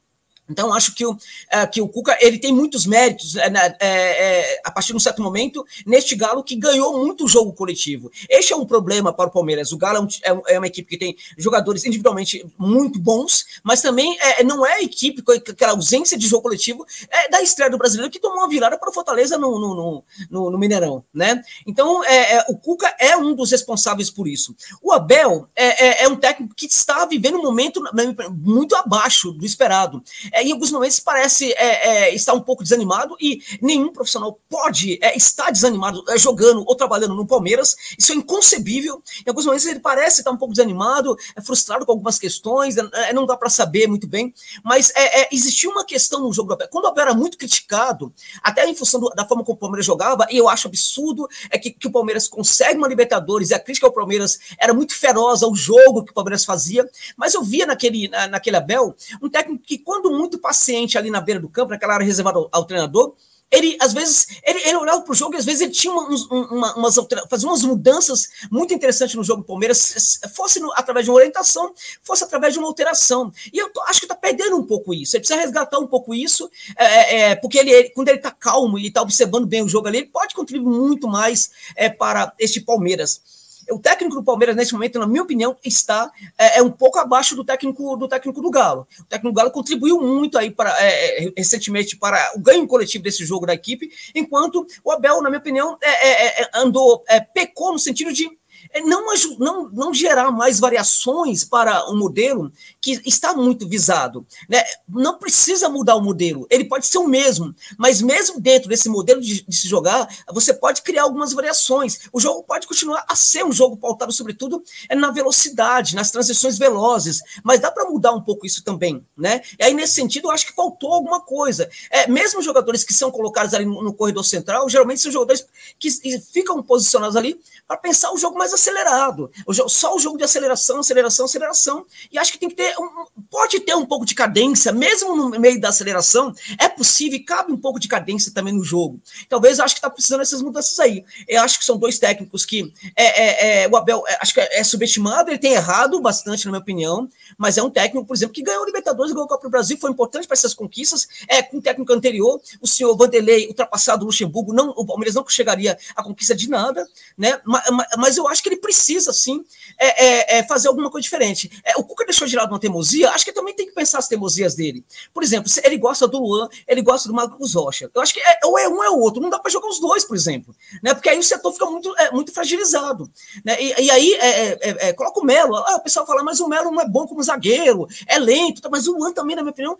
Então, acho que o, é, que o Cuca ele tem muitos méritos é, né, é, é, a partir de um certo momento neste Galo que ganhou muito jogo coletivo. Este é um problema para o Palmeiras. O Galo é, um, é, é uma equipe que tem jogadores individualmente muito bons, mas também não é a equipe com aquela ausência de jogo coletivo da estreia do brasileiro que tomou uma virada para o Fortaleza no, no, no, no, Mineirão. Né? Então, o Cuca é um dos responsáveis por isso. O Abel é, um técnico que está vivendo um momento muito abaixo do esperado. É, é, em alguns momentos parece é, é, estar um pouco desanimado e nenhum profissional pode é, estar desanimado é, jogando ou trabalhando no Palmeiras. Isso é inconcebível. Em alguns momentos ele parece estar um pouco desanimado, frustrado com algumas questões, não dá para saber muito bem. Mas existiu uma questão no jogo do Abel. Quando o Abel era muito criticado, até em função do, da forma como o Palmeiras jogava, e eu acho absurdo é que, que o Palmeiras consegue uma Libertadores e a crítica ao Palmeiras era muito feroz ao jogo que o Palmeiras fazia. Mas eu via naquele, na, naquele Abel um técnico que, quando muito paciente ali na beira do campo, naquela área reservada ao, ao treinador, ele, às vezes, ele, ele olhava para o jogo e às vezes ele tinha uma, uma, umas, fazia umas mudanças muito interessantes no jogo do Palmeiras, fosse no, através de uma orientação, fosse através de uma alteração. E eu tô, acho que está perdendo um pouco isso. Ele precisa resgatar um pouco isso, é, é, é porque ele, quando ele está calmo e está observando bem o jogo ali, ele pode contribuir muito mais é, para este Palmeiras o técnico do Palmeiras, nesse momento, na minha opinião, está é, é, um pouco abaixo do técnico do técnico do Galo. O técnico do Galo contribuiu muito aí para, é, é recentemente para o ganho coletivo desse jogo da equipe, enquanto o Abel, na minha opinião, é, é andou, pecou no sentido de não, não, não gerar mais variações para um modelo que está muito visado. Né? Não precisa mudar o modelo, ele pode ser o mesmo, mas mesmo dentro desse modelo de, de se jogar, você pode criar algumas variações. O jogo pode continuar a ser um jogo pautado, sobretudo, é na velocidade, nas transições velozes, mas dá para mudar um pouco isso também. Né? E aí, nesse sentido, eu acho que faltou alguma coisa. É, mesmo jogadores que são colocados ali no, no corredor central, geralmente são jogadores que ficam posicionados ali para pensar o jogo mais acelerado. O jogo, só o jogo de aceleração, aceleração, aceleração. E acho que tem que ter. Um, pode ter um pouco de cadência, mesmo no meio da aceleração. É possível e cabe um pouco de cadência também no jogo. Talvez acho que está precisando dessas mudanças aí. Eu acho que são dois técnicos que é, é, é o Abel é, acho que é, subestimado, ele tem errado bastante, na minha opinião, mas é um técnico, por exemplo, que ganhou o Libertadores, ganhou o Copa do Brasil, foi importante para essas conquistas. É, com o técnico anterior, o senhor Vanderlei, ultrapassado o Luxemburgo, não, o Palmeiras não chegaria à conquista de nada, né? Mas, mas eu acho que ele precisa, sim, é, é, é, fazer alguma coisa diferente. É, o Cuca deixou de lado uma teimosia, acho que também tem que pensar as teimosias dele. Por exemplo, ele gosta do Luan, ele gosta do Marcos Rocha. Eu acho que é, ou é um ou é o outro, não dá para jogar os dois, por exemplo, né? Porque aí o setor fica muito, muito fragilizado. Né? E, e aí coloca o Melo, ah, o pessoal fala, mas o Melo não é bom como zagueiro, é lento, tá, mas o Luan também, na minha opinião,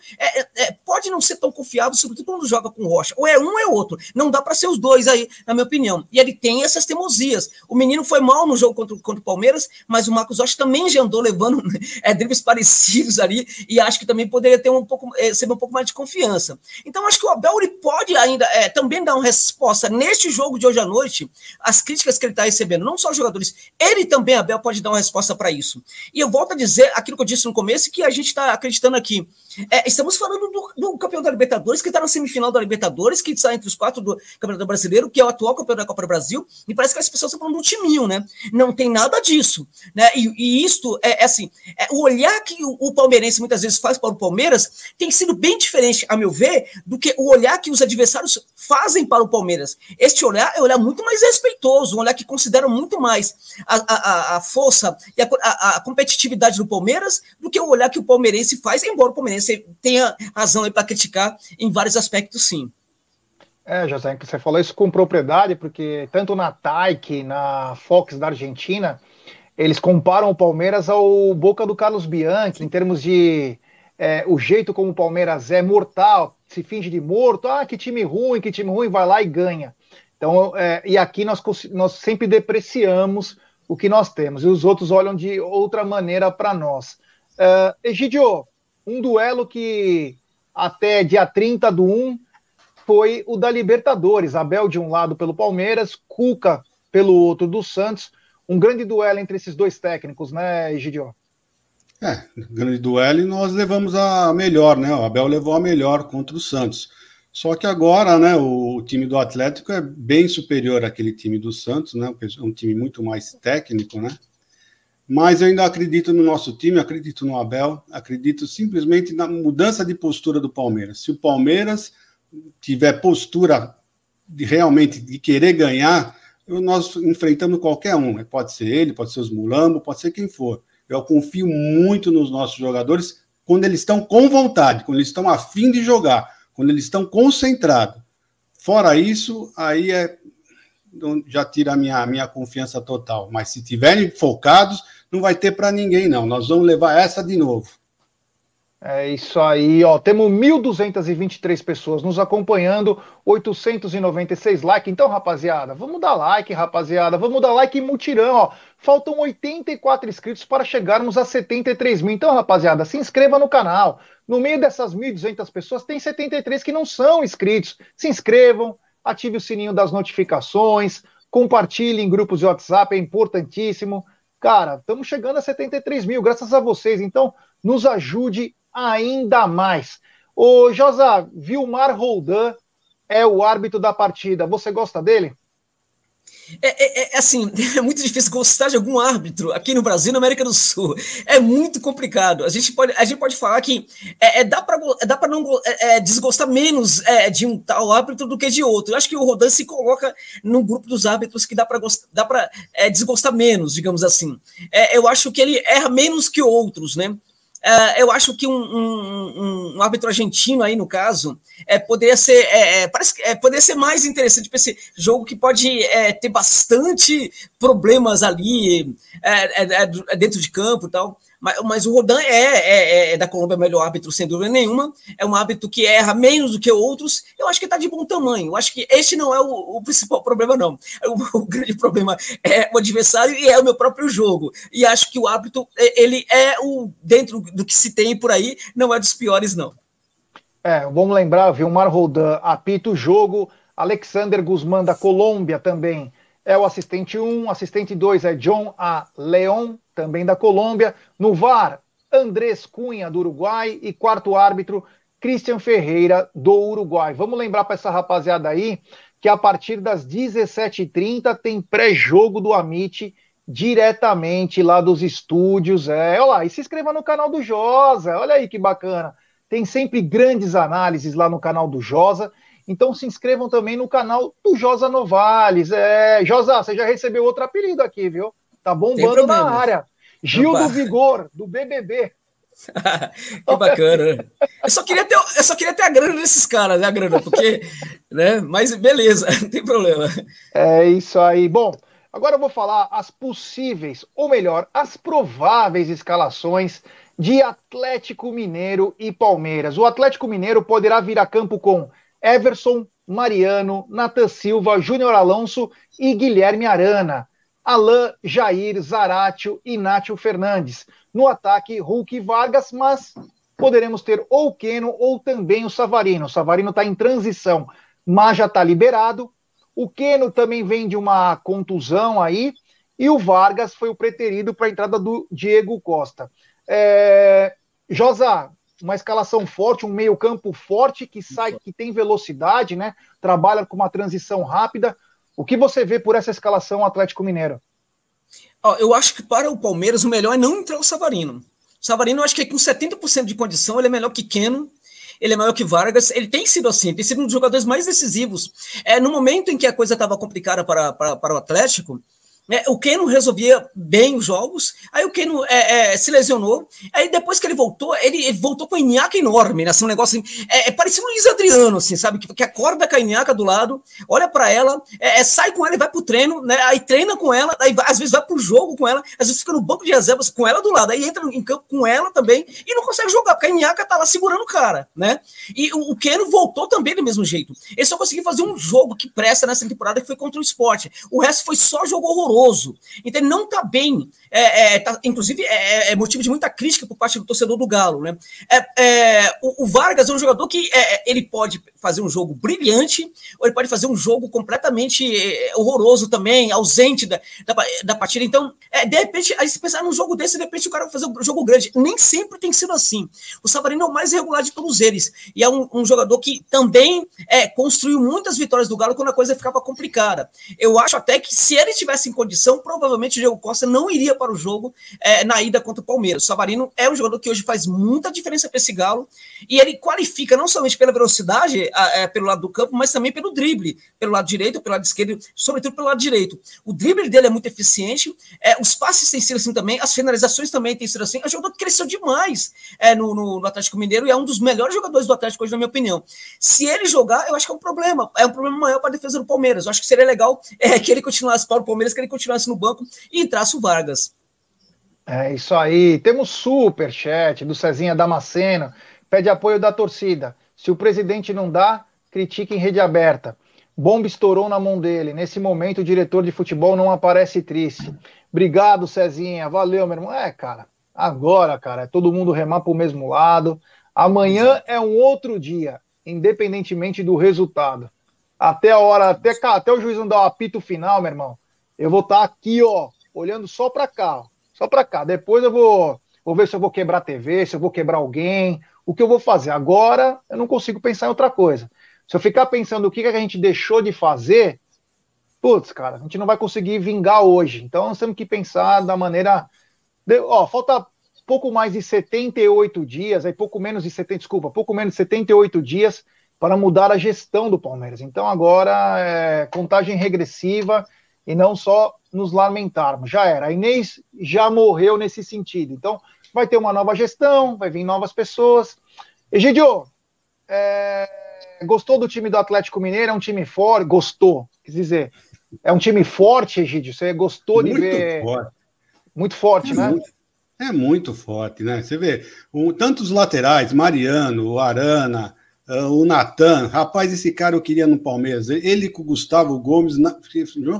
pode não ser tão confiável, sobretudo quando joga com Rocha. Ou é um ou é outro. Não dá para ser os dois aí, na minha opinião. E ele tem essas teimosias. O menino foi mal no jogo contra, contra o Palmeiras, mas o Marcos Rocha também já andou levando é, dribles parecidos ali, e acho que também poderia ter um pouco, é, ser um pouco mais de confiança. Então, acho que o Abel ele pode ainda é, também dar uma resposta neste jogo de hoje à noite, as críticas que ele está recebendo, não só os jogadores, ele também, Abel, pode dar uma resposta para isso. E eu volto a dizer aquilo que eu disse no começo, que a gente está acreditando aqui. É, estamos falando do, do, campeão da Libertadores, que está na semifinal da Libertadores, que está entre os quatro do Campeonato Brasileiro, que é o atual campeão da Copa do Brasil, e parece que as pessoas estão falando do timinho, né? Não tem nada disso. Né? E, e isto é, é assim: é, o olhar que o, o, palmeirense muitas vezes faz para o Palmeiras tem sido bem diferente, a meu ver, do que o olhar que os adversários fazem para o Palmeiras. Este olhar é um olhar muito mais respeitoso, um olhar que considera muito mais a, a, a força e a, a, competitividade do Palmeiras do que o olhar que o palmeirense faz, embora o palmeirense tenha razão para criticar em vários aspectos, sim. É, José, você falou isso com propriedade, porque tanto na Taik, na Fox da Argentina, eles comparam o Palmeiras ao Boca do Carlos Bianchi, em termos de é, o jeito como o Palmeiras é mortal, se finge de morto, ah, que time ruim, que time ruim, vai lá e ganha. Então, é, e aqui nós, nós sempre depreciamos o que nós temos, e os outros olham de outra maneira para nós. Uh, Egidio, um duelo que até dia 30 do 1 foi o da Libertadores. Abel de um lado pelo Palmeiras, Cuca pelo outro do Santos. Um grande duelo entre esses dois técnicos, né, Egidio? É, grande duelo e nós levamos a melhor, né? O Abel levou a melhor contra o Santos. Só que agora, né, o time do Atlético é bem superior àquele time do Santos, né? É um time muito mais técnico, né? Mas eu ainda acredito no nosso time, acredito no Abel, acredito simplesmente na mudança de postura do Palmeiras. Se o Palmeiras tiver postura de realmente de querer ganhar, nós enfrentamos qualquer um. Né? Pode ser ele, pode ser os Mulambo, pode ser quem for. Eu confio muito nos nossos jogadores quando eles estão com vontade, quando eles estão afim de jogar, quando eles estão concentrados. Fora isso, aí é já tira a minha, minha confiança total. Mas se tiverem focados, não vai ter para ninguém, não. Nós vamos levar essa de novo. É isso aí, ó. Temos 1.223 pessoas nos acompanhando, 896 likes. Então, rapaziada, vamos dar like, rapaziada. Vamos dar like em mutirão, ó. Faltam 84 inscritos para chegarmos a 73 mil. Então, rapaziada, se inscreva no canal. No meio dessas 1.200 pessoas, tem 73 que não são inscritos. Se inscrevam, ative o sininho das notificações, compartilhe em grupos de WhatsApp, é importantíssimo. Cara, estamos chegando a 73 mil, graças a vocês. Então, nos ajude ainda mais. O Josa, Vilmar Roldan é o árbitro da partida. Você gosta dele? É, é, é, assim, é muito difícil gostar de algum árbitro aqui no Brasil, na América do Sul. É muito complicado. A gente pode, a gente pode falar que é, é dá para dá para não é, é, desgostar menos de um tal árbitro do que de outro. Eu acho que o Rodan se coloca no grupo dos árbitros que dá para dá para desgostar menos, digamos assim. eu acho que ele erra menos que outros, né? Uh, eu acho que um, um, um, árbitro argentino aí, no caso, é, poderia ser é, é parece, é, poderia ser mais interessante para esse jogo que pode é, ter bastante problemas ali é, é, é dentro de campo e tal. Mas, mas o Rodan é, é, é, da Colômbia melhor árbitro, sem dúvida nenhuma. É um árbitro que erra menos do que outros. Eu acho que está de bom tamanho. Eu acho que este não é o, o principal problema, não. O, o, grande problema é o adversário e é o meu próprio jogo. E acho que o árbitro, ele é o, dentro do que se tem por aí, não é dos piores, não. É, vamos lembrar, Vilmar Rodan apita o jogo. Alexander Guzmán da Colômbia também é o assistente 1, assistente 2 é John A. Leon, também da Colômbia. No VAR, Andrés Cunha, do Uruguai. E quarto árbitro, Christian Ferreira, do Uruguai. Vamos lembrar para essa rapaziada aí que a partir das 17h30 tem pré-jogo do Amit diretamente lá dos estúdios. É, olha lá, e se inscreva no canal do Josa, olha aí que bacana. Tem sempre grandes análises lá no canal do Josa. Então se inscrevam também no canal do Josa Novales. É, Josa, você já recebeu outro apelido aqui, viu? Tá bombando na área. Gil Opa. do Vigor, do BBB. que bacana. Eu só queria ter, eu só queria ter a grana desses caras, né, a grana, porque, né, mas beleza, não tem problema. É isso aí. Bom, agora eu vou falar as possíveis, ou melhor, as prováveis escalações de Atlético Mineiro e Palmeiras. O Atlético Mineiro poderá vir a campo com Everson, Mariano, Natan Silva, Júnior Alonso e Guilherme Arana. Alain, Jair, Zaratio e Nátio Fernandes. No ataque, Hulk e Vargas, mas poderemos ter ou o Keno ou também o Savarino. O Savarino está em transição, mas já está liberado. O Keno também vem de uma contusão aí. E o Vargas foi o preterido para a entrada do Diego Costa. É... Josa, uma escalação forte, um meio-campo forte que sai, que tem velocidade, né? Trabalha com uma transição rápida. O que você vê por essa escalação Atlético Mineiro? eu acho que para o Palmeiras o melhor é não entrar o Savarino. O Savarino, eu acho que com 70% de condição, ele é melhor que Keno, ele é maior que Vargas, ele tem sido assim, tem sido um dos jogadores mais decisivos. É, no momento em que a coisa estava complicada para, para, para o Atlético, é, o Keno resolvia bem os jogos, aí o Keno é, é, se lesionou, aí depois que ele voltou, ele, ele voltou com a Inhaca enorme, né? Assim, um negócio assim, é, é parecido o Luiz Adriano, assim, sabe? Que, que acorda com a Inhaca do lado, olha para ela, é, é, sai com ela e vai pro treino, né? Aí treina com ela, aí vai, às vezes vai pro jogo com ela, às vezes fica no banco de reservas com ela do lado, aí entra em campo com ela também e não consegue jogar, porque a Inhaca tá lá segurando o cara, né? E o, o Keno voltou também do mesmo jeito. Ele só conseguiu fazer um jogo que presta nessa temporada que foi contra o esporte. O resto foi só jogo horroroso então ele não está bem. É, é, tá, inclusive, é, é, motivo de muita crítica por parte do torcedor do Galo. Né? É, é, o, o, Vargas é um jogador que é, ele pode fazer um jogo brilhante, ou ele pode fazer um jogo completamente horroroso também, ausente da, da, da partida. Então, de repente, aí se pensar num jogo desse, de repente o cara vai fazer um jogo grande. Nem sempre tem sido assim. O Savarino é o mais regular de todos eles. E é um, um jogador que também construiu muitas vitórias do Galo quando a coisa ficava complicada. Eu acho até que se ele tivesse em condição, provavelmente o Diego Costa não iria para o jogo é, na ida contra o Palmeiras. O Savarino é um jogador que hoje faz muita diferença para esse Galo e ele qualifica não somente pela velocidade é, pelo lado do campo, mas também pelo drible, pelo lado direito, pelo lado esquerdo, sobretudo pelo lado direito. O drible dele é muito eficiente, é, os passes têm sido assim também, as finalizações também têm sido assim. É um jogador que cresceu demais é, no, no, no Atlético Mineiro e é um dos melhores jogadores do Atlético hoje, na minha opinião. Se ele jogar, eu acho que é um problema, é um problema maior para a defesa do Palmeiras. Eu acho que seria legal é, que ele continuasse para o Palmeiras, que ele continuasse no banco e entrasse o Vargas. É isso aí. Temos super chat do Cezinha Damasceno. Pede apoio da torcida. Se o presidente não dá, critique em rede aberta. Bomba estourou na mão dele. Nesse momento, o diretor de futebol não aparece triste. Obrigado, Cezinha. Valeu, meu irmão. É, cara. Agora, cara, é todo mundo remar para o mesmo lado. Amanhã é um outro dia, independentemente do resultado. Até a hora, até, até o juiz não dar o apito final, meu irmão. Eu vou estar tá aqui, ó, olhando só para cá. Ó só para cá. Depois eu vou, vou ver se eu vou quebrar a TV, se eu vou quebrar alguém, o que eu vou fazer. Agora eu não consigo pensar em outra coisa. Se eu ficar pensando o que, que a gente deixou de fazer, putz, cara, a gente não vai conseguir vingar hoje. Então nós temos que pensar da maneira. De... Ó, falta pouco mais de 78 dias, aí pouco menos de 70, desculpa, pouco menos de 78 dias para mudar a gestão do Palmeiras. Então agora é contagem regressiva e não só nos lamentarmos. Já era. A Inês já morreu nesse sentido. Então, vai ter uma nova gestão, vai vir novas pessoas. Egidio, é... gostou do time do Atlético Mineiro? É um time forte? Gostou, quer dizer. É um time forte, Egidio? Você gostou muito de ver. Forte. Muito forte, é né? Muito, é muito forte, né? Você vê, um, tantos laterais, Mariano, Arana, Uh, o Natan, rapaz, esse cara eu queria no Palmeiras. Ele com o Gustavo Gomes, na,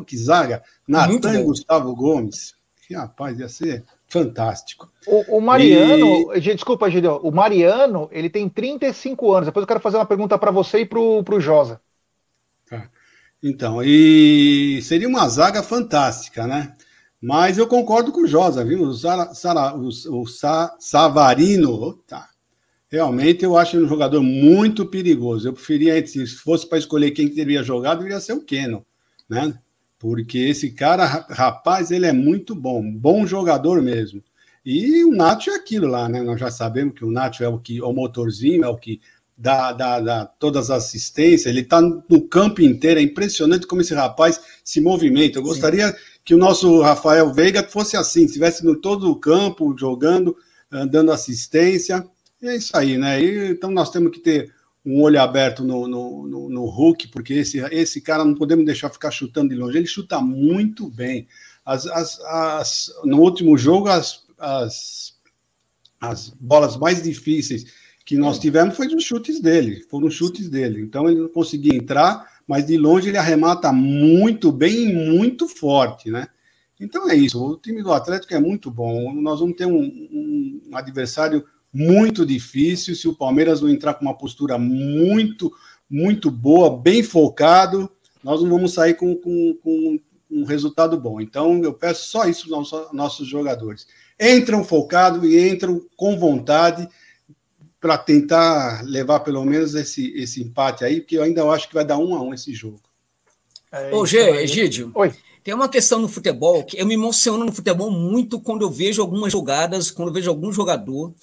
que zaga, Natan e Gustavo Gomes. Que rapaz, ia ser fantástico. O, o Mariano, e... desculpa, Gideon, o Mariano, ele tem 35 anos. Depois eu quero fazer uma pergunta para você e para o Josa. Tá. Então, e seria uma zaga fantástica, né? Mas eu concordo com o Josa, viu? O, Sara, Sara, o, o Sa, Savarino, tá, Realmente eu acho um jogador muito perigoso. Eu preferia, se fosse para escolher quem teria jogado, deveria ser o Keno, né? Porque esse cara, rapaz, ele é muito bom, bom jogador mesmo. E o Nacho é aquilo lá, né? Nós já sabemos que o Nacho é o que é o motorzinho, é o que dá, dá, dá todas as assistências, ele está no campo inteiro, é impressionante como esse rapaz se movimenta. Eu gostaria Sim. que o nosso Rafael Veiga fosse assim, estivesse no todo o campo, jogando, dando assistência. E é isso aí, né? E, então nós temos que ter um olho aberto no, no, no, no, Hulk, porque esse, esse cara não podemos deixar ficar chutando de longe. Ele chuta muito bem. As, as, as, no último jogo, as, as, as bolas mais difíceis que nós tivemos foi os chutes dele, foram chutes dele. Então ele não conseguia entrar, mas de longe ele arremata muito bem e muito forte, né? Então é isso. O time do Atlético é muito bom. Nós vamos ter um, um adversário muito difícil. Se o Palmeiras não entrar com uma postura muito, muito boa, bem focado, nós não vamos sair com, com, com um resultado bom. Então, eu peço só isso aos nossos jogadores. Entram focados e entram com vontade para tentar levar pelo menos esse, esse empate aí, porque eu ainda acho que vai dar um a um esse jogo. É, Ô, G, Egídio. Oi. Tem uma questão no futebol que eu me emociono no futebol muito quando eu vejo algumas jogadas, quando eu vejo algum jogador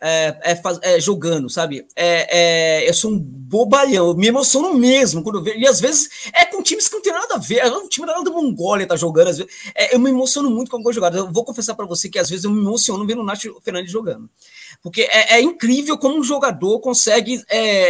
é, é, é, jogando, sabe? É, é, eu sou um bobalhão, eu me emociono mesmo quando vejo. E às vezes é com times que não tem nada a ver. É um time da Mongólia tá jogando, às vezes. É, eu me emociono muito com algumas jogadas. Eu vou confessar para você que às vezes eu me emociono vendo o Nath Fernandes jogando. Porque é, incrível como um jogador consegue.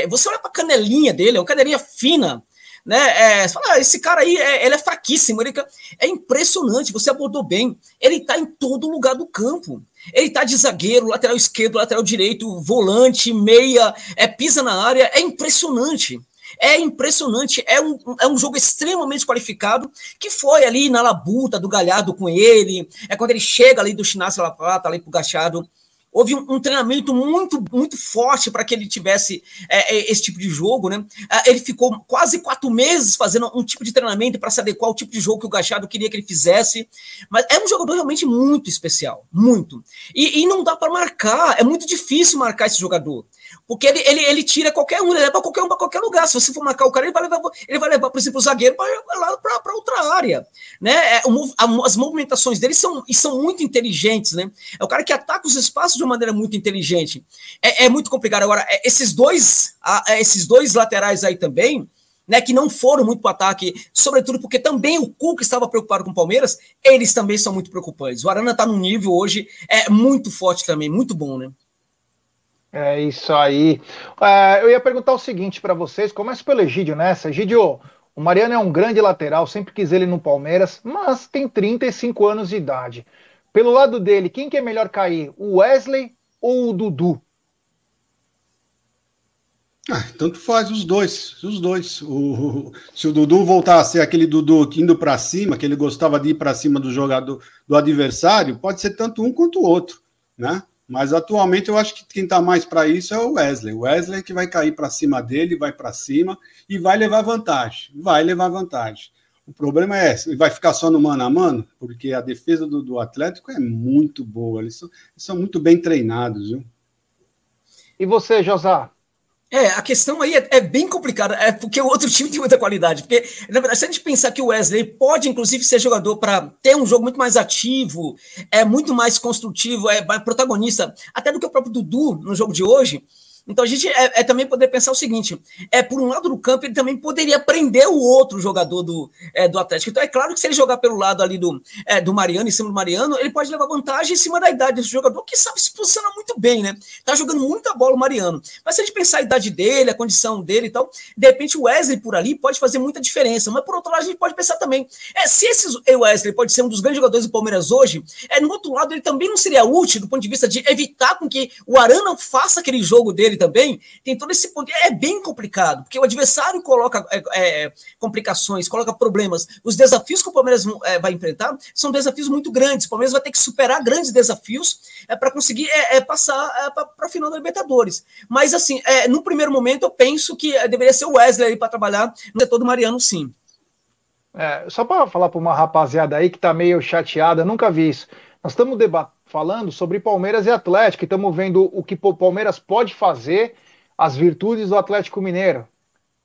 você olha para a canelinha dele, é uma canelinha fina né? É, você fala, ah, esse cara aí, é, ele é fraquíssimo, ele é impressionante, você abordou bem. Ele tá em todo lugar do campo. Ele tá de zagueiro, lateral esquerdo, lateral direito, volante, meia, é, pisa na área, é impressionante. É impressionante, é um, é um jogo extremamente qualificado, que foi ali na labuta do Galhardo com ele, é quando ele chega ali do Chinácio La Plata, ali pro Gachado, houve um, um, treinamento muito, muito forte para que ele tivesse é, é, esse tipo de jogo, né? Ah, ele ficou quase quatro meses fazendo um tipo de treinamento para adequar ao tipo de jogo que o Gachado queria que ele fizesse. Mas é um jogador realmente muito especial, muito. E, e não dá para marcar, é muito difícil marcar esse jogador. Porque ele, ele, ele tira qualquer um, ele leva qualquer um para qualquer lugar. Se você for marcar o cara, ele vai levar, ele vai levar por exemplo, o zagueiro para outra área. Né? É, o, as movimentações dele são, são muito inteligentes. Né? É o cara que ataca os espaços de uma maneira muito inteligente. É, é muito complicado. Agora, é, esses dois, esses dois laterais aí também. Né, que não foram muito para o ataque, sobretudo porque também o Cuca estava preocupado com o Palmeiras, eles também são muito preocupantes. O Arana está num nível hoje é muito forte também, muito bom, né? É isso aí. É, eu ia perguntar o seguinte para vocês: começa pelo Egídio nessa. Egídio, o Mariano é um grande lateral, sempre quis ele no Palmeiras, mas tem 35 anos de idade. Pelo lado dele, quem que é melhor cair? O Wesley ou o Dudu? Ah, tanto faz os dois, os dois. O, se o Dudu voltar a ser aquele Dudu indo para cima, que ele gostava de ir para cima do jogador do adversário, pode ser tanto um quanto o outro, né? Mas atualmente eu acho que quem está mais para isso é o Wesley. O Wesley é que vai cair para cima dele, vai para cima e vai levar vantagem. Vai levar vantagem. O problema é esse, vai ficar só no mano a mano, porque a defesa do, do Atlético é muito boa. Eles são, eles são muito bem treinados, viu? E você, Josá? É, a questão aí é, é, bem complicada, é porque o outro time tem muita qualidade. Porque, na verdade, se a gente pensar que o Wesley pode, inclusive, ser jogador para ter um jogo muito mais ativo, é muito mais construtivo, é protagonista, até do que o próprio Dudu no jogo de hoje. Então a gente é, é, também poder pensar o seguinte: é por um lado do campo, ele também poderia prender o outro jogador do, é, do Atlético. Então é claro que se ele jogar pelo lado ali do, é, do Mariano, em cima do Mariano, ele pode levar vantagem em cima da idade desse jogador, que sabe se posicionar muito bem, né? Tá jogando muita bola o Mariano. Mas se a gente pensar a idade dele, a condição dele e tal, de repente o Wesley por ali pode fazer muita diferença. Mas por outro lado, a gente pode pensar também: é, se esse Wesley pode ser um dos grandes jogadores do Palmeiras hoje, é, no outro lado, ele também não seria útil do ponto de vista de evitar com que o Arana faça aquele jogo dele também, tem todo esse ponto. É bem complicado, porque o adversário coloca é, é, complicações, coloca problemas. Os desafios que o Palmeiras é, vai enfrentar são desafios muito grandes. O Palmeiras vai ter que superar grandes desafios é, para conseguir é, é, passar para a final da Libertadores. Mas, assim, no primeiro momento, eu penso que deveria ser o Wesley para trabalhar no setor do Mariano, sim. só para falar para uma rapaziada aí que está meio chateada, nunca vi isso. Nós estamos falando sobre Palmeiras e Atlético. Estamos vendo o que o Palmeiras pode fazer, as virtudes do Atlético Mineiro.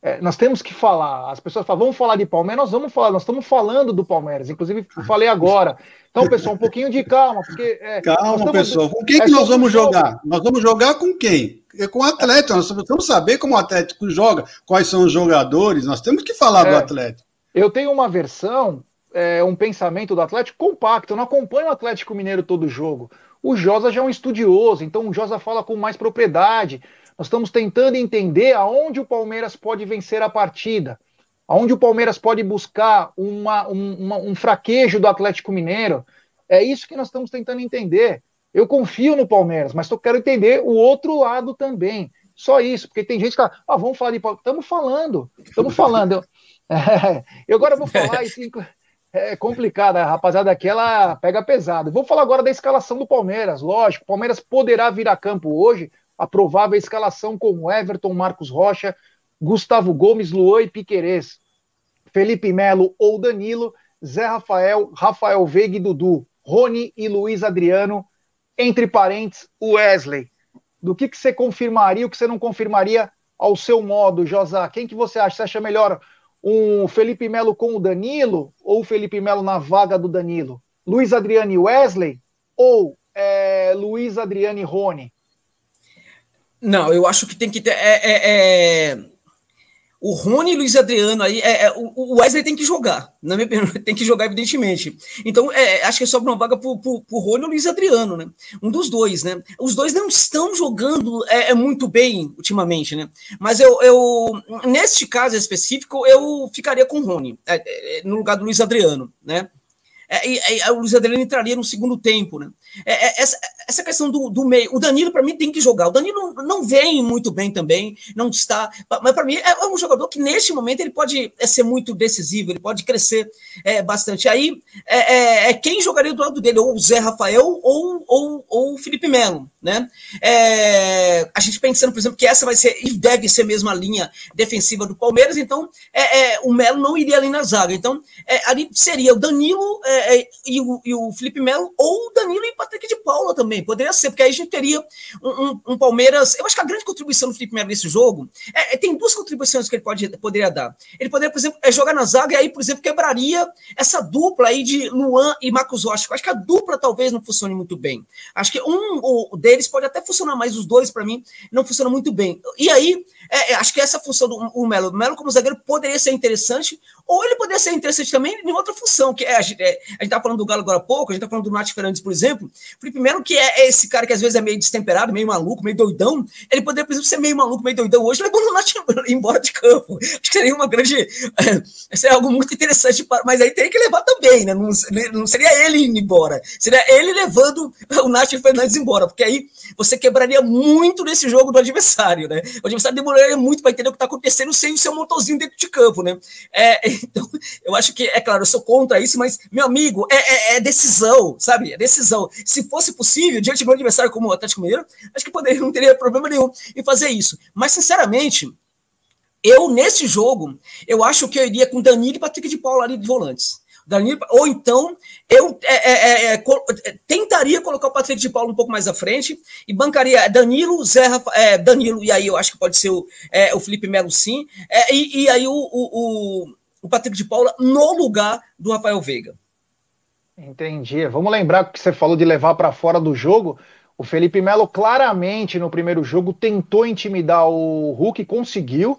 É, nós temos que falar. As pessoas falam, vamos falar de Palmeiras, nós vamos falar, nós estamos falando do Palmeiras, inclusive falei agora. Então, pessoal, um pouquinho de calma, porque. É, calma, estamos, pessoal. Com quem é que nós vamos jogar? Nós vamos jogar com quem? É com o Atlético. Nós precisamos saber como o Atlético joga, quais são os jogadores, nós temos que falar do é, Atlético. Eu tenho uma versão é, um pensamento do Atlético compacto. Eu não acompanho o Atlético Mineiro todo jogo. O Josa já é um estudioso, então o Josa fala com mais propriedade. Nós estamos tentando entender aonde o Palmeiras pode vencer a partida, aonde o Palmeiras pode buscar uma, um, uma, um fraquejo do Atlético Mineiro. É isso que nós estamos tentando entender. Eu confio no Palmeiras, mas eu quero entender o outro lado também. Só isso, porque tem gente que fala, ah, vamos falar de Palmeiras. Estamos falando, estamos falando. Eu, é, eu agora vou falar isso, é complicado, a rapaziada aqui ela pega pesado. Vou falar agora da escalação do Palmeiras. Lógico, o Palmeiras poderá vir a campo hoje, a provável escalação com Everton, Marcos Rocha, Gustavo Gomes, Luan e Piquerez, Felipe Melo ou Danilo, Zé Rafael, Rafael Veiga e Dudu, Rony e Luiz Adriano, entre parentes, Wesley. Do que, que você confirmaria, o que você não confirmaria ao seu modo, Josá? Quem que você acha? Você acha melhor um Felipe Melo com o Danilo ou Felipe Melo na vaga do Danilo? Luiz Adriano e Wesley ou é, Luiz Adriano e Rony? Não, eu acho que tem que ter. É, é, é o Rony e Luiz Adriano aí, é, é, o Wesley tem que jogar, na minha opinião, tem que jogar, evidentemente. Então, é, acho que sobra uma vaga pro, pro Rony e o Luiz Adriano, né? Um dos dois, né? Os dois não estão jogando é, é muito bem ultimamente, né? Mas eu, eu, neste caso específico, eu ficaria com o Rony, é, é, no lugar do Luiz Adriano, né? É, e, o Luiz Adriano entraria no segundo tempo, né? É, é, essa, essa questão do, do meio, o Danilo para mim tem que jogar. O Danilo não vem muito bem também, não está, mas para mim é, é um jogador que neste momento ele pode é, ser muito decisivo, ele pode crescer é, bastante. Aí é, é, quem jogaria do lado dele, ou o Zé Rafael ou, ou, ou o Felipe Melo, né? a gente pensando, por exemplo, que essa vai ser e deve ser mesmo a linha defensiva do Palmeiras, então o Melo não iria ali na zaga. Então ali seria o Danilo e o, e, o, Felipe Melo ou o Danilo e Patrick de Paula também. Poderia ser, porque aí a gente teria um, um, um Palmeiras. Eu acho que a grande contribuição do Felipe Melo nesse jogo é, é, tem duas contribuições que ele pode, poderia dar. Ele poderia, por exemplo, é jogar na zaga e aí, por exemplo, quebraria essa dupla aí de Luan e Marcos Rocha. Eu acho que a dupla talvez não funcione muito bem. Acho que um deles pode até funcionar, mas os dois, para mim, não funcionam muito bem. E aí, é, é, acho que essa função do Melo, o Melo como zagueiro poderia ser interessante, ou ele poderia ser interessante também em outra função, que é, a gente, é, tá falando do Galo agora há pouco, a gente tá falando do Nath Fernandes, por exemplo, Melo, que é esse cara que às vezes é meio destemperado, meio maluco, meio doidão, ele poderia, por exemplo, ser meio maluco, meio doidão hoje, levando o Nath embora de campo. Acho que seria uma grande, é, seria algo muito interessante, mas aí teria que levar também, né, não, não seria ele indo embora, seria ele levando o Nath Fernandes embora, porque aí você quebraria muito nesse jogo do adversário, né, o adversário demoraria muito para entender o que está acontecendo sem o seu motorzinho dentro de campo, né, é, então, eu acho que, é claro, eu sou contra isso, mas, meu amigo, é, é, é decisão, sabe? É decisão. Se fosse possível, diante de um adversário como o Atlético Mineiro, acho que poderia, não teria problema nenhum em fazer isso. Mas, sinceramente, eu, nesse jogo, eu acho que eu iria com Danilo e Patrick de Paula ali de volantes. Danilo, ou então eu é, é, é, é, tentaria colocar o Patrick de Paulo um pouco mais à frente e bancaria Danilo, Zé é, Danilo, e aí eu acho que pode ser o, é, o Felipe Melo sim, e, e, aí o, o Patrick de Paula no lugar do Rafael Veiga. Entendi. Vamos lembrar que você falou de levar para fora do jogo. O Felipe Melo claramente no primeiro jogo tentou intimidar o Hulk, conseguiu.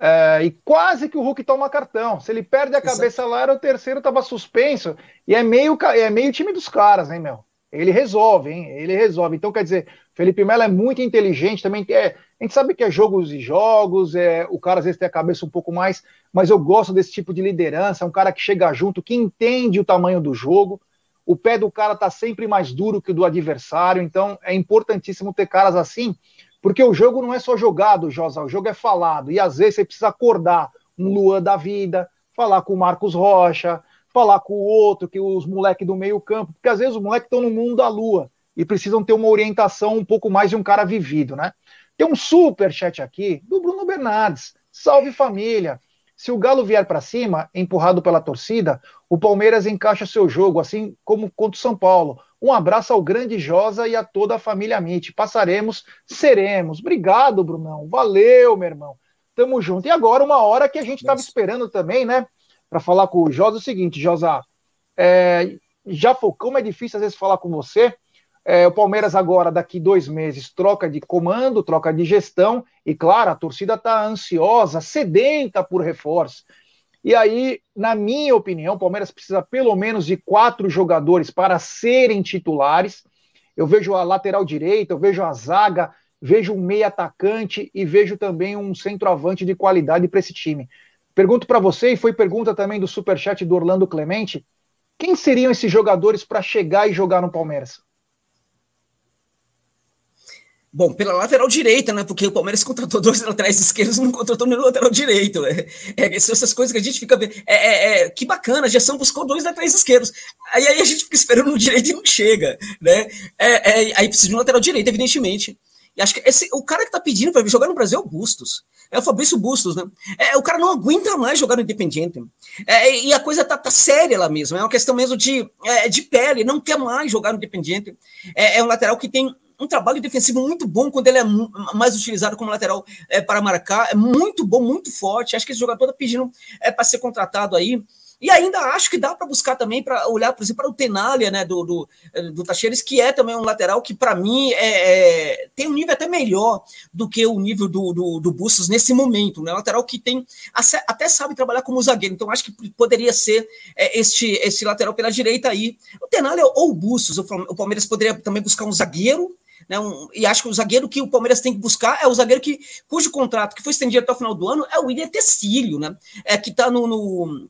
É, e quase que o Hulk toma cartão. Se ele perde a cabeça Exato. lá, era o terceiro, estava suspenso. E é meio, é meio time dos caras, hein, meu? Ele resolve, hein? Ele resolve. Então, quer dizer, Felipe Melo é muito inteligente também. É, a gente sabe que é jogos e jogos, é, o cara às vezes tem a cabeça um pouco mais, mas eu gosto desse tipo de liderança. É um cara que chega junto, que entende o tamanho do jogo. O pé do cara tá sempre mais duro que o do adversário, então é importantíssimo ter caras assim, porque o jogo não é só jogado, Josa, o jogo é falado. E às vezes você precisa acordar um Luan da vida, falar com o Marcos Rocha, falar com o outro, que os moleques do meio-campo, porque às vezes os moleques estão no mundo da lua e precisam ter uma orientação um pouco mais de um cara vivido, né? Tem um super chat aqui do Bruno Bernardes. Salve família. Se o Galo vier para cima, empurrado pela torcida, o Palmeiras encaixa seu jogo, assim como contra o São Paulo. Um abraço ao grande Josa e a toda a família Amit. Passaremos, seremos. Obrigado, Brunão. Valeu, meu irmão. Tamo junto. E agora, uma hora que a gente estava esperando também, né? Para falar com o Josa, é o seguinte, Josa. É, já foi, como é difícil às vezes falar com você, é, o Palmeiras agora, daqui dois meses, troca de comando, troca de gestão, e claro, a torcida está ansiosa, sedenta por reforço. E aí, na minha opinião, o Palmeiras precisa pelo menos de quatro jogadores para serem titulares. Eu vejo a lateral direita, eu vejo a zaga, vejo um meio atacante e vejo também um centroavante de qualidade para esse time. Pergunto para você, e foi pergunta também do superchat do Orlando Clemente: quem seriam esses jogadores para chegar e jogar no Palmeiras? Bom, pela lateral direita, né? Porque o Palmeiras contratou dois laterais esquerdos não contratou nenhum lateral direito. É, é, são essas coisas que a gente fica vendo. É, é, é, que bacana, a gestão buscou dois laterais esquerdos. Aí, aí a gente fica esperando no direito e não chega, né? É, é, aí precisa de um lateral direito, evidentemente. E acho que esse, o cara que tá pedindo para jogar no Brasil é o Bustos. É o Fabrício Bustos, né? É, o cara não aguenta mais jogar no Independiente. É, e a coisa tá, tá, séria lá mesmo. É uma questão mesmo de, é, de pele. Não quer mais jogar no Independiente. É, é um lateral que tem um trabalho defensivo muito bom quando ele é mais utilizado como lateral é, para marcar. É muito bom, muito forte. Acho que esse jogador está pedindo é, para ser contratado aí. E ainda acho que dá para buscar também para olhar, por exemplo, para o Tenália, né, do, do, do Tacheres, que é também um lateral que, para mim, é, é, tem um nível até melhor do que o nível do, do, do Bustos nesse momento. Né? Lateral que tem até sabe trabalhar como zagueiro. Então, acho que poderia ser é, este, este lateral pela direita aí. O Tenália ou o Bustos. O Palmeiras poderia também buscar um zagueiro né, um, e acho que o zagueiro que o Palmeiras tem que buscar é o zagueiro que, cujo contrato que foi estendido até o final do ano é o William Tecílio, né? É, que está no, no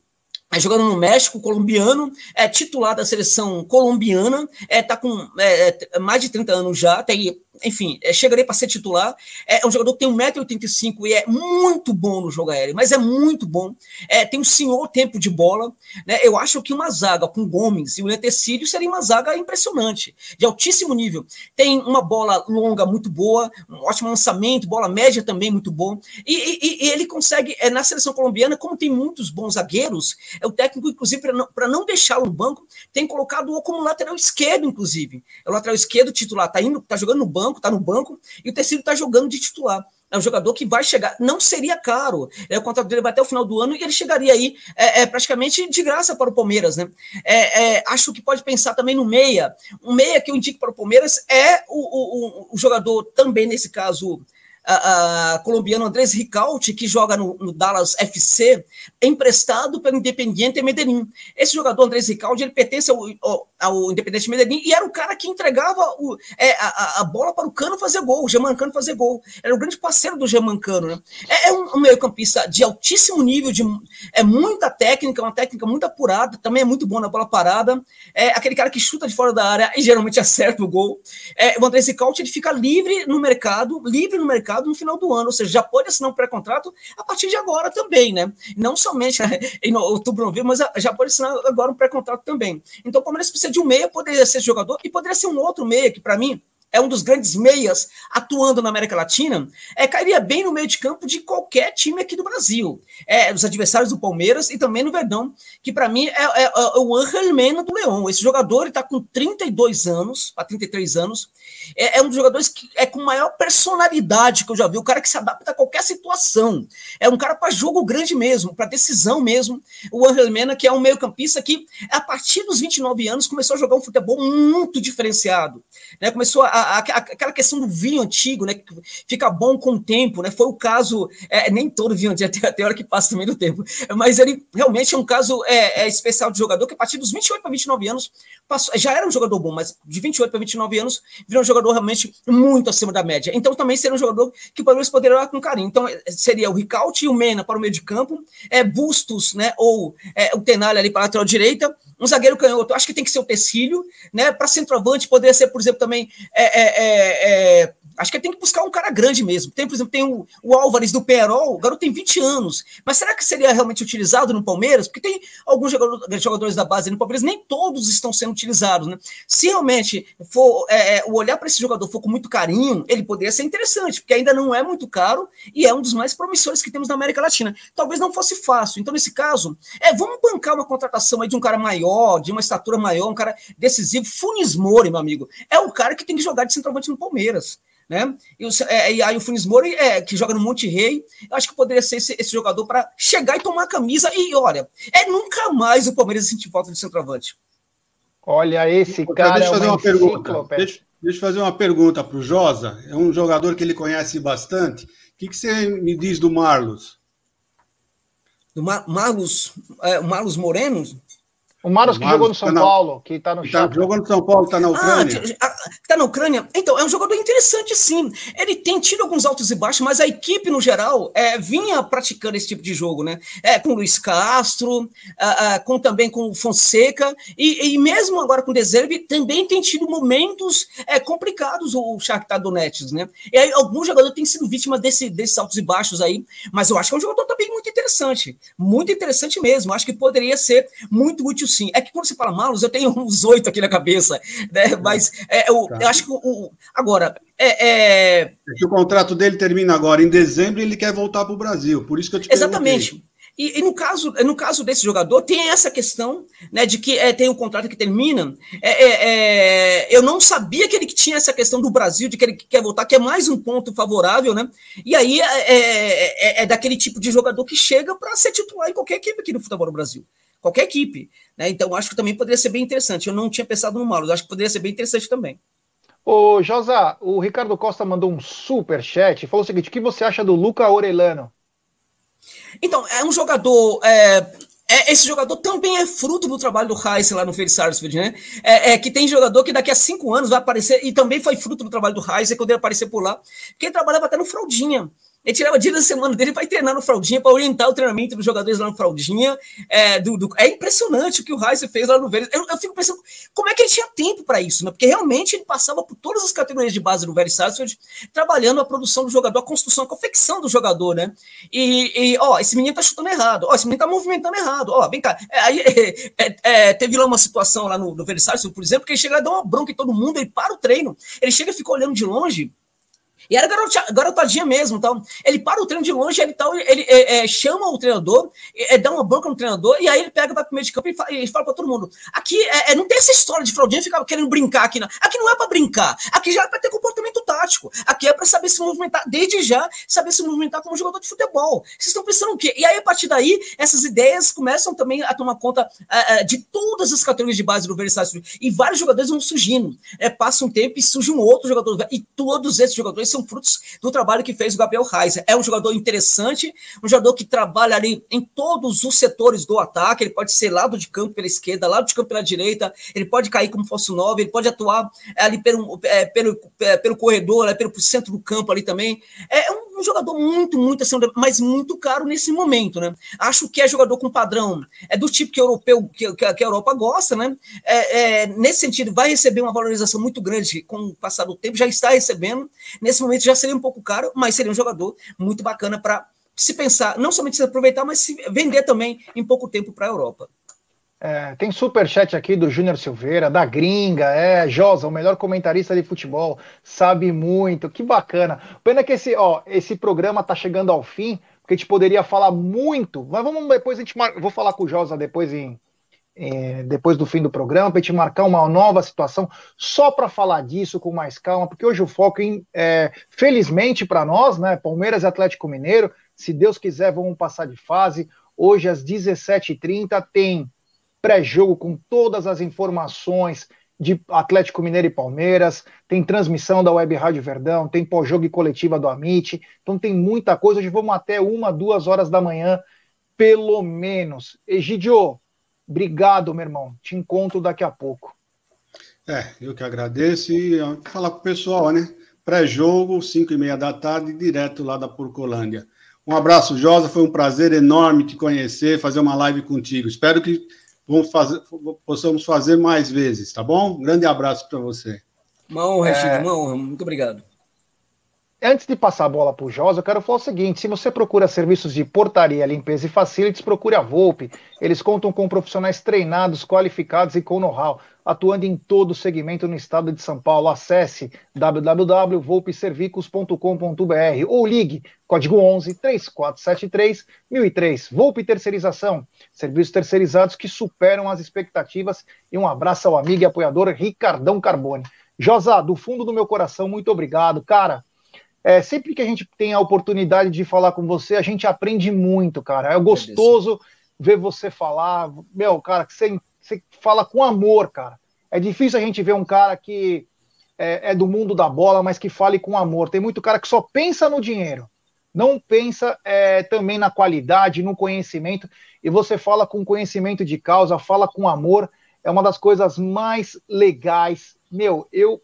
é, jogando no México, colombiano, é titular da seleção colombiana, é, tá com é, é mais de 30 anos já, tem enfim, é, chegarei para ser titular. É, um jogador que tem 1,85m e é muito bom no jogo aéreo, mas é muito bom. É, tem um senhor tempo de bola. Né? Eu acho que uma zaga com Gomes e o Letecílio seria uma zaga impressionante, de altíssimo nível. Tem uma bola longa muito boa, um ótimo lançamento, bola média também muito bom. E, e, e ele consegue, é, na seleção colombiana, como tem muitos bons zagueiros, é o técnico, inclusive, para não, não deixá-lo no banco, tem colocado-o como lateral esquerdo, inclusive. É o lateral esquerdo titular, tá, indo, tá jogando no banco banco, está no banco, e o Tecido está jogando de titular. É um jogador que vai chegar, não seria caro. É, o contrato dele vai até o final do ano e ele chegaria aí é, é praticamente de graça para o Palmeiras, né? É, é, acho que pode pensar também no meia. Um meia que eu indico para o Palmeiras é o, o, o jogador também, nesse caso, a, colombiano Andrés Ricaute, que joga no, no, Dallas FC, emprestado pelo Independiente Medellín. Esse jogador, Andrés Ricaute, ele pertence ao, ao, ao Independiente Medellín e era o cara que entregava o, é, a, a, bola para o Cano fazer gol, o Germancano fazer gol. Era o grande parceiro do Germancano. Né? É, é um, um meio-campista de altíssimo nível, de é muita técnica, uma técnica muito apurada, também é muito bom na bola parada. É aquele cara que chuta de fora da área e geralmente acerta o gol. É, o Andrés Ricaute ele fica livre no mercado, livre no mercado mercado no final do ano, ou seja, já pode assinar um pré-contrato a partir de agora também, né? Não somente em outubro, novembro, mas já pode assinar agora um pré-contrato também. Então o Palmeiras precisa de um meia, poderia ser jogador, e poderia ser um outro meia, que para mim é um dos grandes meias atuando na América Latina, é, cairia bem no meio de campo de qualquer time aqui do Brasil. É, dos adversários do Palmeiras e também no Verdão, que para mim é, é, é, o Angel Mena do Leão. Esse jogador está com 32 anos, para 33 anos, é, é, um dos jogadores que é com maior personalidade que eu já vi, o cara que se adapta a qualquer situação. É um cara para jogo grande mesmo, para decisão mesmo. O Angel Mena, que é um meio-campista que, a partir dos 29 anos, começou a jogar um futebol muito diferenciado. Né? Começou a a, aquela questão do vinho antigo, né? Que fica bom com o tempo, né? Foi o caso, é, nem todo vinho antigo, tem, tem hora que passa também do tempo, mas ele realmente é um caso é, é especial de jogador que a partir dos 28 para 29 anos passou, já era um jogador bom, mas de 28 para 29 anos virou um jogador realmente muito acima da média. Então também seria um jogador que o Palmeiras poderia olhar com carinho. Então seria o Ricaute e o Mena para o meio de campo, é, Bustos, né? Ou é, o Tenalha ali para a lateral direita, um zagueiro canhoto, acho que tem que ser o Tecílio, né? Para centroavante poderia ser, por exemplo, também é, é, é, é Acho que tem que buscar um cara grande mesmo. Tem, por exemplo, tem o, o Álvares do Perol, o garoto tem 20 anos. Mas será que seria realmente utilizado no Palmeiras? Porque tem alguns jogadores da base no Palmeiras, nem todos estão sendo utilizados. Né? Se realmente for é, é o olhar para esse jogador for com muito carinho, ele poderia ser interessante, porque ainda não é muito caro e é um dos mais promissores que temos na América Latina. Talvez não fosse fácil. Então, nesse caso, é, vamos bancar uma contratação aí de um cara maior, de uma estatura maior, um cara decisivo. Funes Mori, meu amigo, é o cara que tem que jogar de centroavante no Palmeiras né? E, o, é, e aí o Funes Mori, é, que joga no Monte Rei, eu acho que poderia ser esse, esse jogador para chegar e tomar a camisa e, olha, é nunca mais o Palmeiras sentir falta de centroavante. Olha, esse cara deixa é fazer uma, uma pergunta. Deixa, deixa eu fazer uma pergunta para o Josa. É um jogador que ele conhece bastante. O que, que você me diz do Marlos? Do Mar Marlos, é, Marlos Moreno? O Marlos que jogou no São tá Paulo, que está no tá, Jogou no São Paulo, está na ah, Ucrânia. Ah, está na Ucrânia. Então, é um jogador interessante, sim. Ele tem tido alguns altos e baixos, mas a equipe, no geral, é, vinha praticando esse tipo de jogo, né? É, com o Luiz Castro, ah, ah, com também com o Fonseca, e, e mesmo agora com o Deserve, também tem tido momentos é, complicados o Shakhtar Donetsk, né? E aí, alguns jogadores têm sido vítimas desse, desses altos e baixos aí, mas eu acho que é um jogador também muito interessante. Muito interessante mesmo. Acho que poderia ser muito útil sim. É que quando você fala Malus, eu tenho uns oito aqui na cabeça, né? Mas é, eu, tá. eu acho que o, agora é, é... é, que o contrato dele termina agora em dezembro e ele quer voltar para o Brasil. Por isso que eu te Exatamente. E, e, no, caso, no caso desse jogador, tem essa questão né, de que é, tem um contrato que termina. É, é, é, eu não sabia que ele tinha essa questão do Brasil, de que ele quer voltar, que é mais um ponto favorável, né? E aí é, é daquele tipo de jogador que chega para ser titular em qualquer equipe aqui no futebol no Brasil qualquer equipe. Né? Então, acho que também poderia ser bem interessante. Eu não tinha pensado no Mauro, acho que poderia ser bem interessante também. Ô, Josa, o Ricardo Costa mandou um super chat e falou o seguinte: o que você acha do Luca Orelano? Então, é um jogador. É, é, esse jogador também é fruto do trabalho do Heisen lá no Feliz Sarsfield, né? É, é, que tem jogador que daqui a cinco anos vai aparecer, e também foi fruto do trabalho do Heisen quando ele aparecer por lá, porque ele trabalhava até no Fraldinha. Ele tirava dia da semana dele para treinar no Fraldinha, para orientar o treinamento dos jogadores lá no Fraldinha. É, do, do, é impressionante o que o Reis fez lá no Vélez. Eu, eu, fico pensando como é que ele tinha tempo para isso, né? Porque realmente ele passava por todas as categorias de base do Vélez Sarsfield, trabalhando a produção do jogador, a construção, a confecção do jogador, né? E, e ó, esse menino tá chutando errado, ó, esse menino tá movimentando errado, ó, vem cá. É, aí é, é, teve lá uma situação lá no, no Vélez Sarsfield, por exemplo, que ele chega e dá uma bronca em todo mundo, ele para o treino, ele chega e fica olhando de longe e era garotadinha mesmo, então. Ele para o treino de longe, ele, tal, ele é, é, chama o treinador, é, dá uma banca no treinador, e aí ele pega, vai pro meio de campo e fala, e fala para todo mundo: aqui é, é, não tem essa história de fraldinha ficar querendo brincar aqui, não. Aqui não é para brincar, aqui já é para ter comportamento tático. Aqui é para saber se movimentar, desde já, saber se movimentar como jogador de futebol. Vocês estão pensando o quê? E aí, a partir daí, essas ideias começam também a tomar conta uh, de todas as categorias de base do Versailles. E vários jogadores vão surgindo. É, passa um tempo e surge um outro jogador. E todos esses jogadores são frutos do trabalho que fez o Gabriel Reis. É um jogador interessante, um jogador que trabalha ali em todos os setores do ataque. Ele pode ser lado de campo pela esquerda, lado de campo pela direita, ele pode cair como falso 9, ele pode atuar é, ali pelo, é, pelo, é, pelo corredor, é, pelo centro do campo ali também. É um, jogador muito, muito assim, mas muito caro nesse momento, né? Acho que é jogador com padrão, é do tipo que europeu, que, que a Europa gosta, né? É, é, nesse sentido, vai receber uma valorização muito grande com o passar do tempo, já está recebendo. Nesse momento já seria um pouco caro, mas seria um jogador muito bacana para se pensar, não somente se aproveitar, mas se vender também em pouco tempo para a Europa. É, tem super chat aqui do Júnior Silveira, da Gringa, é, Josa, o melhor comentarista de futebol, sabe muito, que bacana. Pena que esse, ó, esse programa tá chegando ao fim, porque a gente poderia falar muito, mas vamos depois a gente mar... vou falar com o Josa depois em, em depois do fim do programa para a gente marcar uma nova situação só para falar disso com mais calma, porque hoje o foco, em, é, felizmente para nós, né, Palmeiras e Atlético Mineiro, se Deus quiser, vamos passar de fase. Hoje às 17h30 tem pré-jogo com todas as informações de Atlético Mineiro e Palmeiras, tem transmissão da Web Rádio Verdão, tem pós-jogo e coletiva do Amit, então tem muita coisa. Hoje vamos até uma, duas horas da manhã, pelo menos. Egidio, obrigado, meu irmão. Te encontro daqui a pouco. É, eu que agradeço e falar com o pessoal, né? Pré-jogo, 5 e meia da tarde, direto lá da Porcolândia. Um abraço, Josa. Foi um prazer enorme te conhecer, fazer uma live contigo. Espero que vamos fazer, possamos fazer mais vezes, tá bom? Um grande abraço para você. Uma honra, é... uma honra. Muito obrigado. Antes de passar a bola para o Josa, eu quero falar o seguinte: se você procura serviços de portaria, limpeza e facilities, procure a Volpe. Eles contam com profissionais treinados, qualificados e com know-how, atuando em todo o segmento no estado de São Paulo. Acesse www.volpeservicos.com.br ou ligue código 11 3473 1003. Volpe Terceirização, serviços terceirizados que superam as expectativas. E um abraço ao amigo e apoiador Ricardão Carbone. Josa, do fundo do meu coração, muito obrigado. Cara, é, sempre que a gente tem a oportunidade de falar com você, a gente aprende muito, cara. É gostoso ver você falar. Meu, cara, que você, você fala com amor, cara. É difícil a gente ver um cara que é, é, do mundo da bola, mas que fale com amor. Tem muito cara que só pensa no dinheiro, não pensa é, também na qualidade, no conhecimento. E você fala com conhecimento de causa, fala com amor. É uma das coisas mais legais. Meu, eu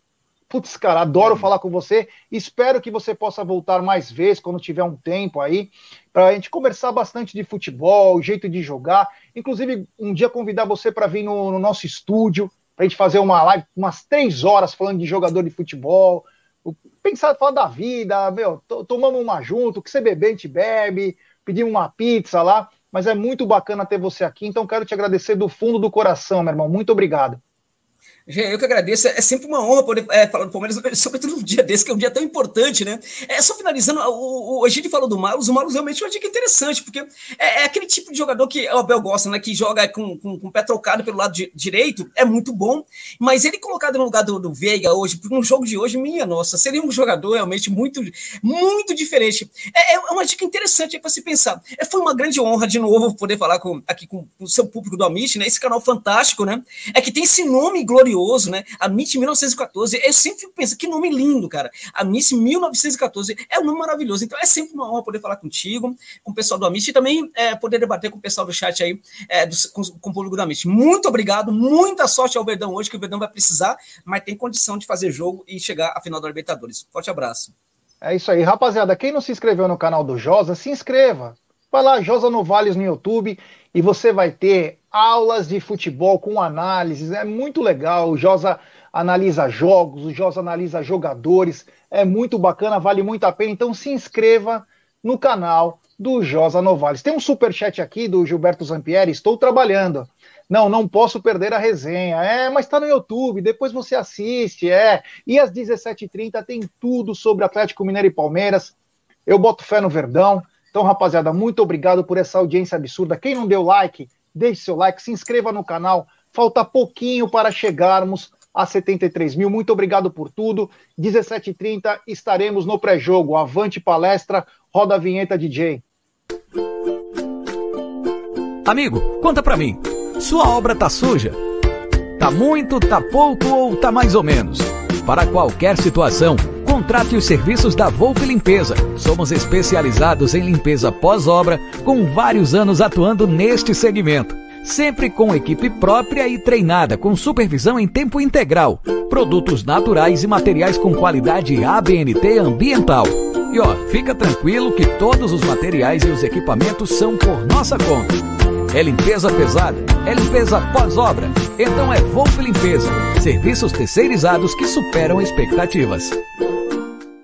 Putz, cara, adoro uhum. falar com você. Espero que você possa voltar mais vezes quando tiver um tempo aí, para a gente conversar bastante de futebol, o jeito de jogar. Inclusive, um dia convidar você para vir no, no, nosso estúdio, para a gente fazer uma live, umas três horas falando de jogador de futebol. Pensar, falar da vida, meu, tomamos uma junto, o que você beber, a gente bebe, pedimos uma pizza lá. Mas é muito bacana ter você aqui, então quero te agradecer do fundo do coração, meu irmão. Muito obrigado. Eu que agradeço. É sempre uma honra poder é, falar do Palmeiras, sobretudo num dia desse, que é um dia tão importante, né? É só finalizando, o, o, a gente falou do Marlos, o Marlos realmente é uma dica interessante, porque é, é, aquele tipo de jogador que o Abel gosta, né? Que joga com, com, com o pé trocado pelo lado de, direito, é muito bom, mas ele colocado no lugar do, do Veiga hoje, no jogo de hoje, minha nossa, seria um jogador realmente muito, muito diferente. É, é uma dica interessante para se pensar. É, foi uma grande honra, de novo, poder falar com, aqui com o seu público do Amit, né? Esse canal fantástico, né? É que tem esse nome glorioso glorioso, né? A MIT 1914, eu sempre pensando, que nome lindo, cara. A MIT 1914 é um nome maravilhoso. Então é sempre uma honra poder falar contigo, com o pessoal do Amit e também é, poder debater com o pessoal do chat aí, é, do, com, com, o público do Amit. Muito obrigado, muita sorte ao Verdão hoje, que o Verdão vai precisar, mas tem condição de fazer jogo e chegar à final da Libertadores. Forte abraço. É isso aí, rapaziada. Quem não se inscreveu no canal do Josa, se inscreva. Vai lá, Josa Novales no YouTube e você vai ter aulas de futebol com análises. É muito legal. O Josa analisa jogos, o Josa analisa jogadores. É muito bacana, vale muito a pena. Então se inscreva no canal do Josa Novales. Tem um super chat aqui do Gilberto Zampieri. Estou trabalhando. Não, não posso perder a resenha. É, mas está no YouTube, depois você assiste, é. E às 17h30 tem tudo sobre Atlético Mineiro e Palmeiras. Eu boto fé no Verdão. Então, rapaziada, muito obrigado por essa audiência absurda. Quem não deu like, deixe seu like, se inscreva no canal. Falta pouquinho para chegarmos a 73 mil. Muito obrigado por tudo. 17h30 estaremos no pré-jogo. Avante palestra, roda a vinheta DJ. Amigo, conta pra mim. Sua obra tá suja? Tá muito, tá pouco ou tá mais ou menos? Para qualquer situação, contrate os serviços da Volpe Limpeza. Somos especializados em limpeza pós-obra, com vários anos atuando neste segmento. Sempre com equipe própria e treinada, com supervisão em tempo integral. Produtos naturais e materiais com qualidade ABNT ambiental. E ó, fica tranquilo que todos os materiais e os equipamentos são por nossa conta. É limpeza pesada, é limpeza pós-obra. Então é Volpe Limpeza. Serviços terceirizados que superam expectativas.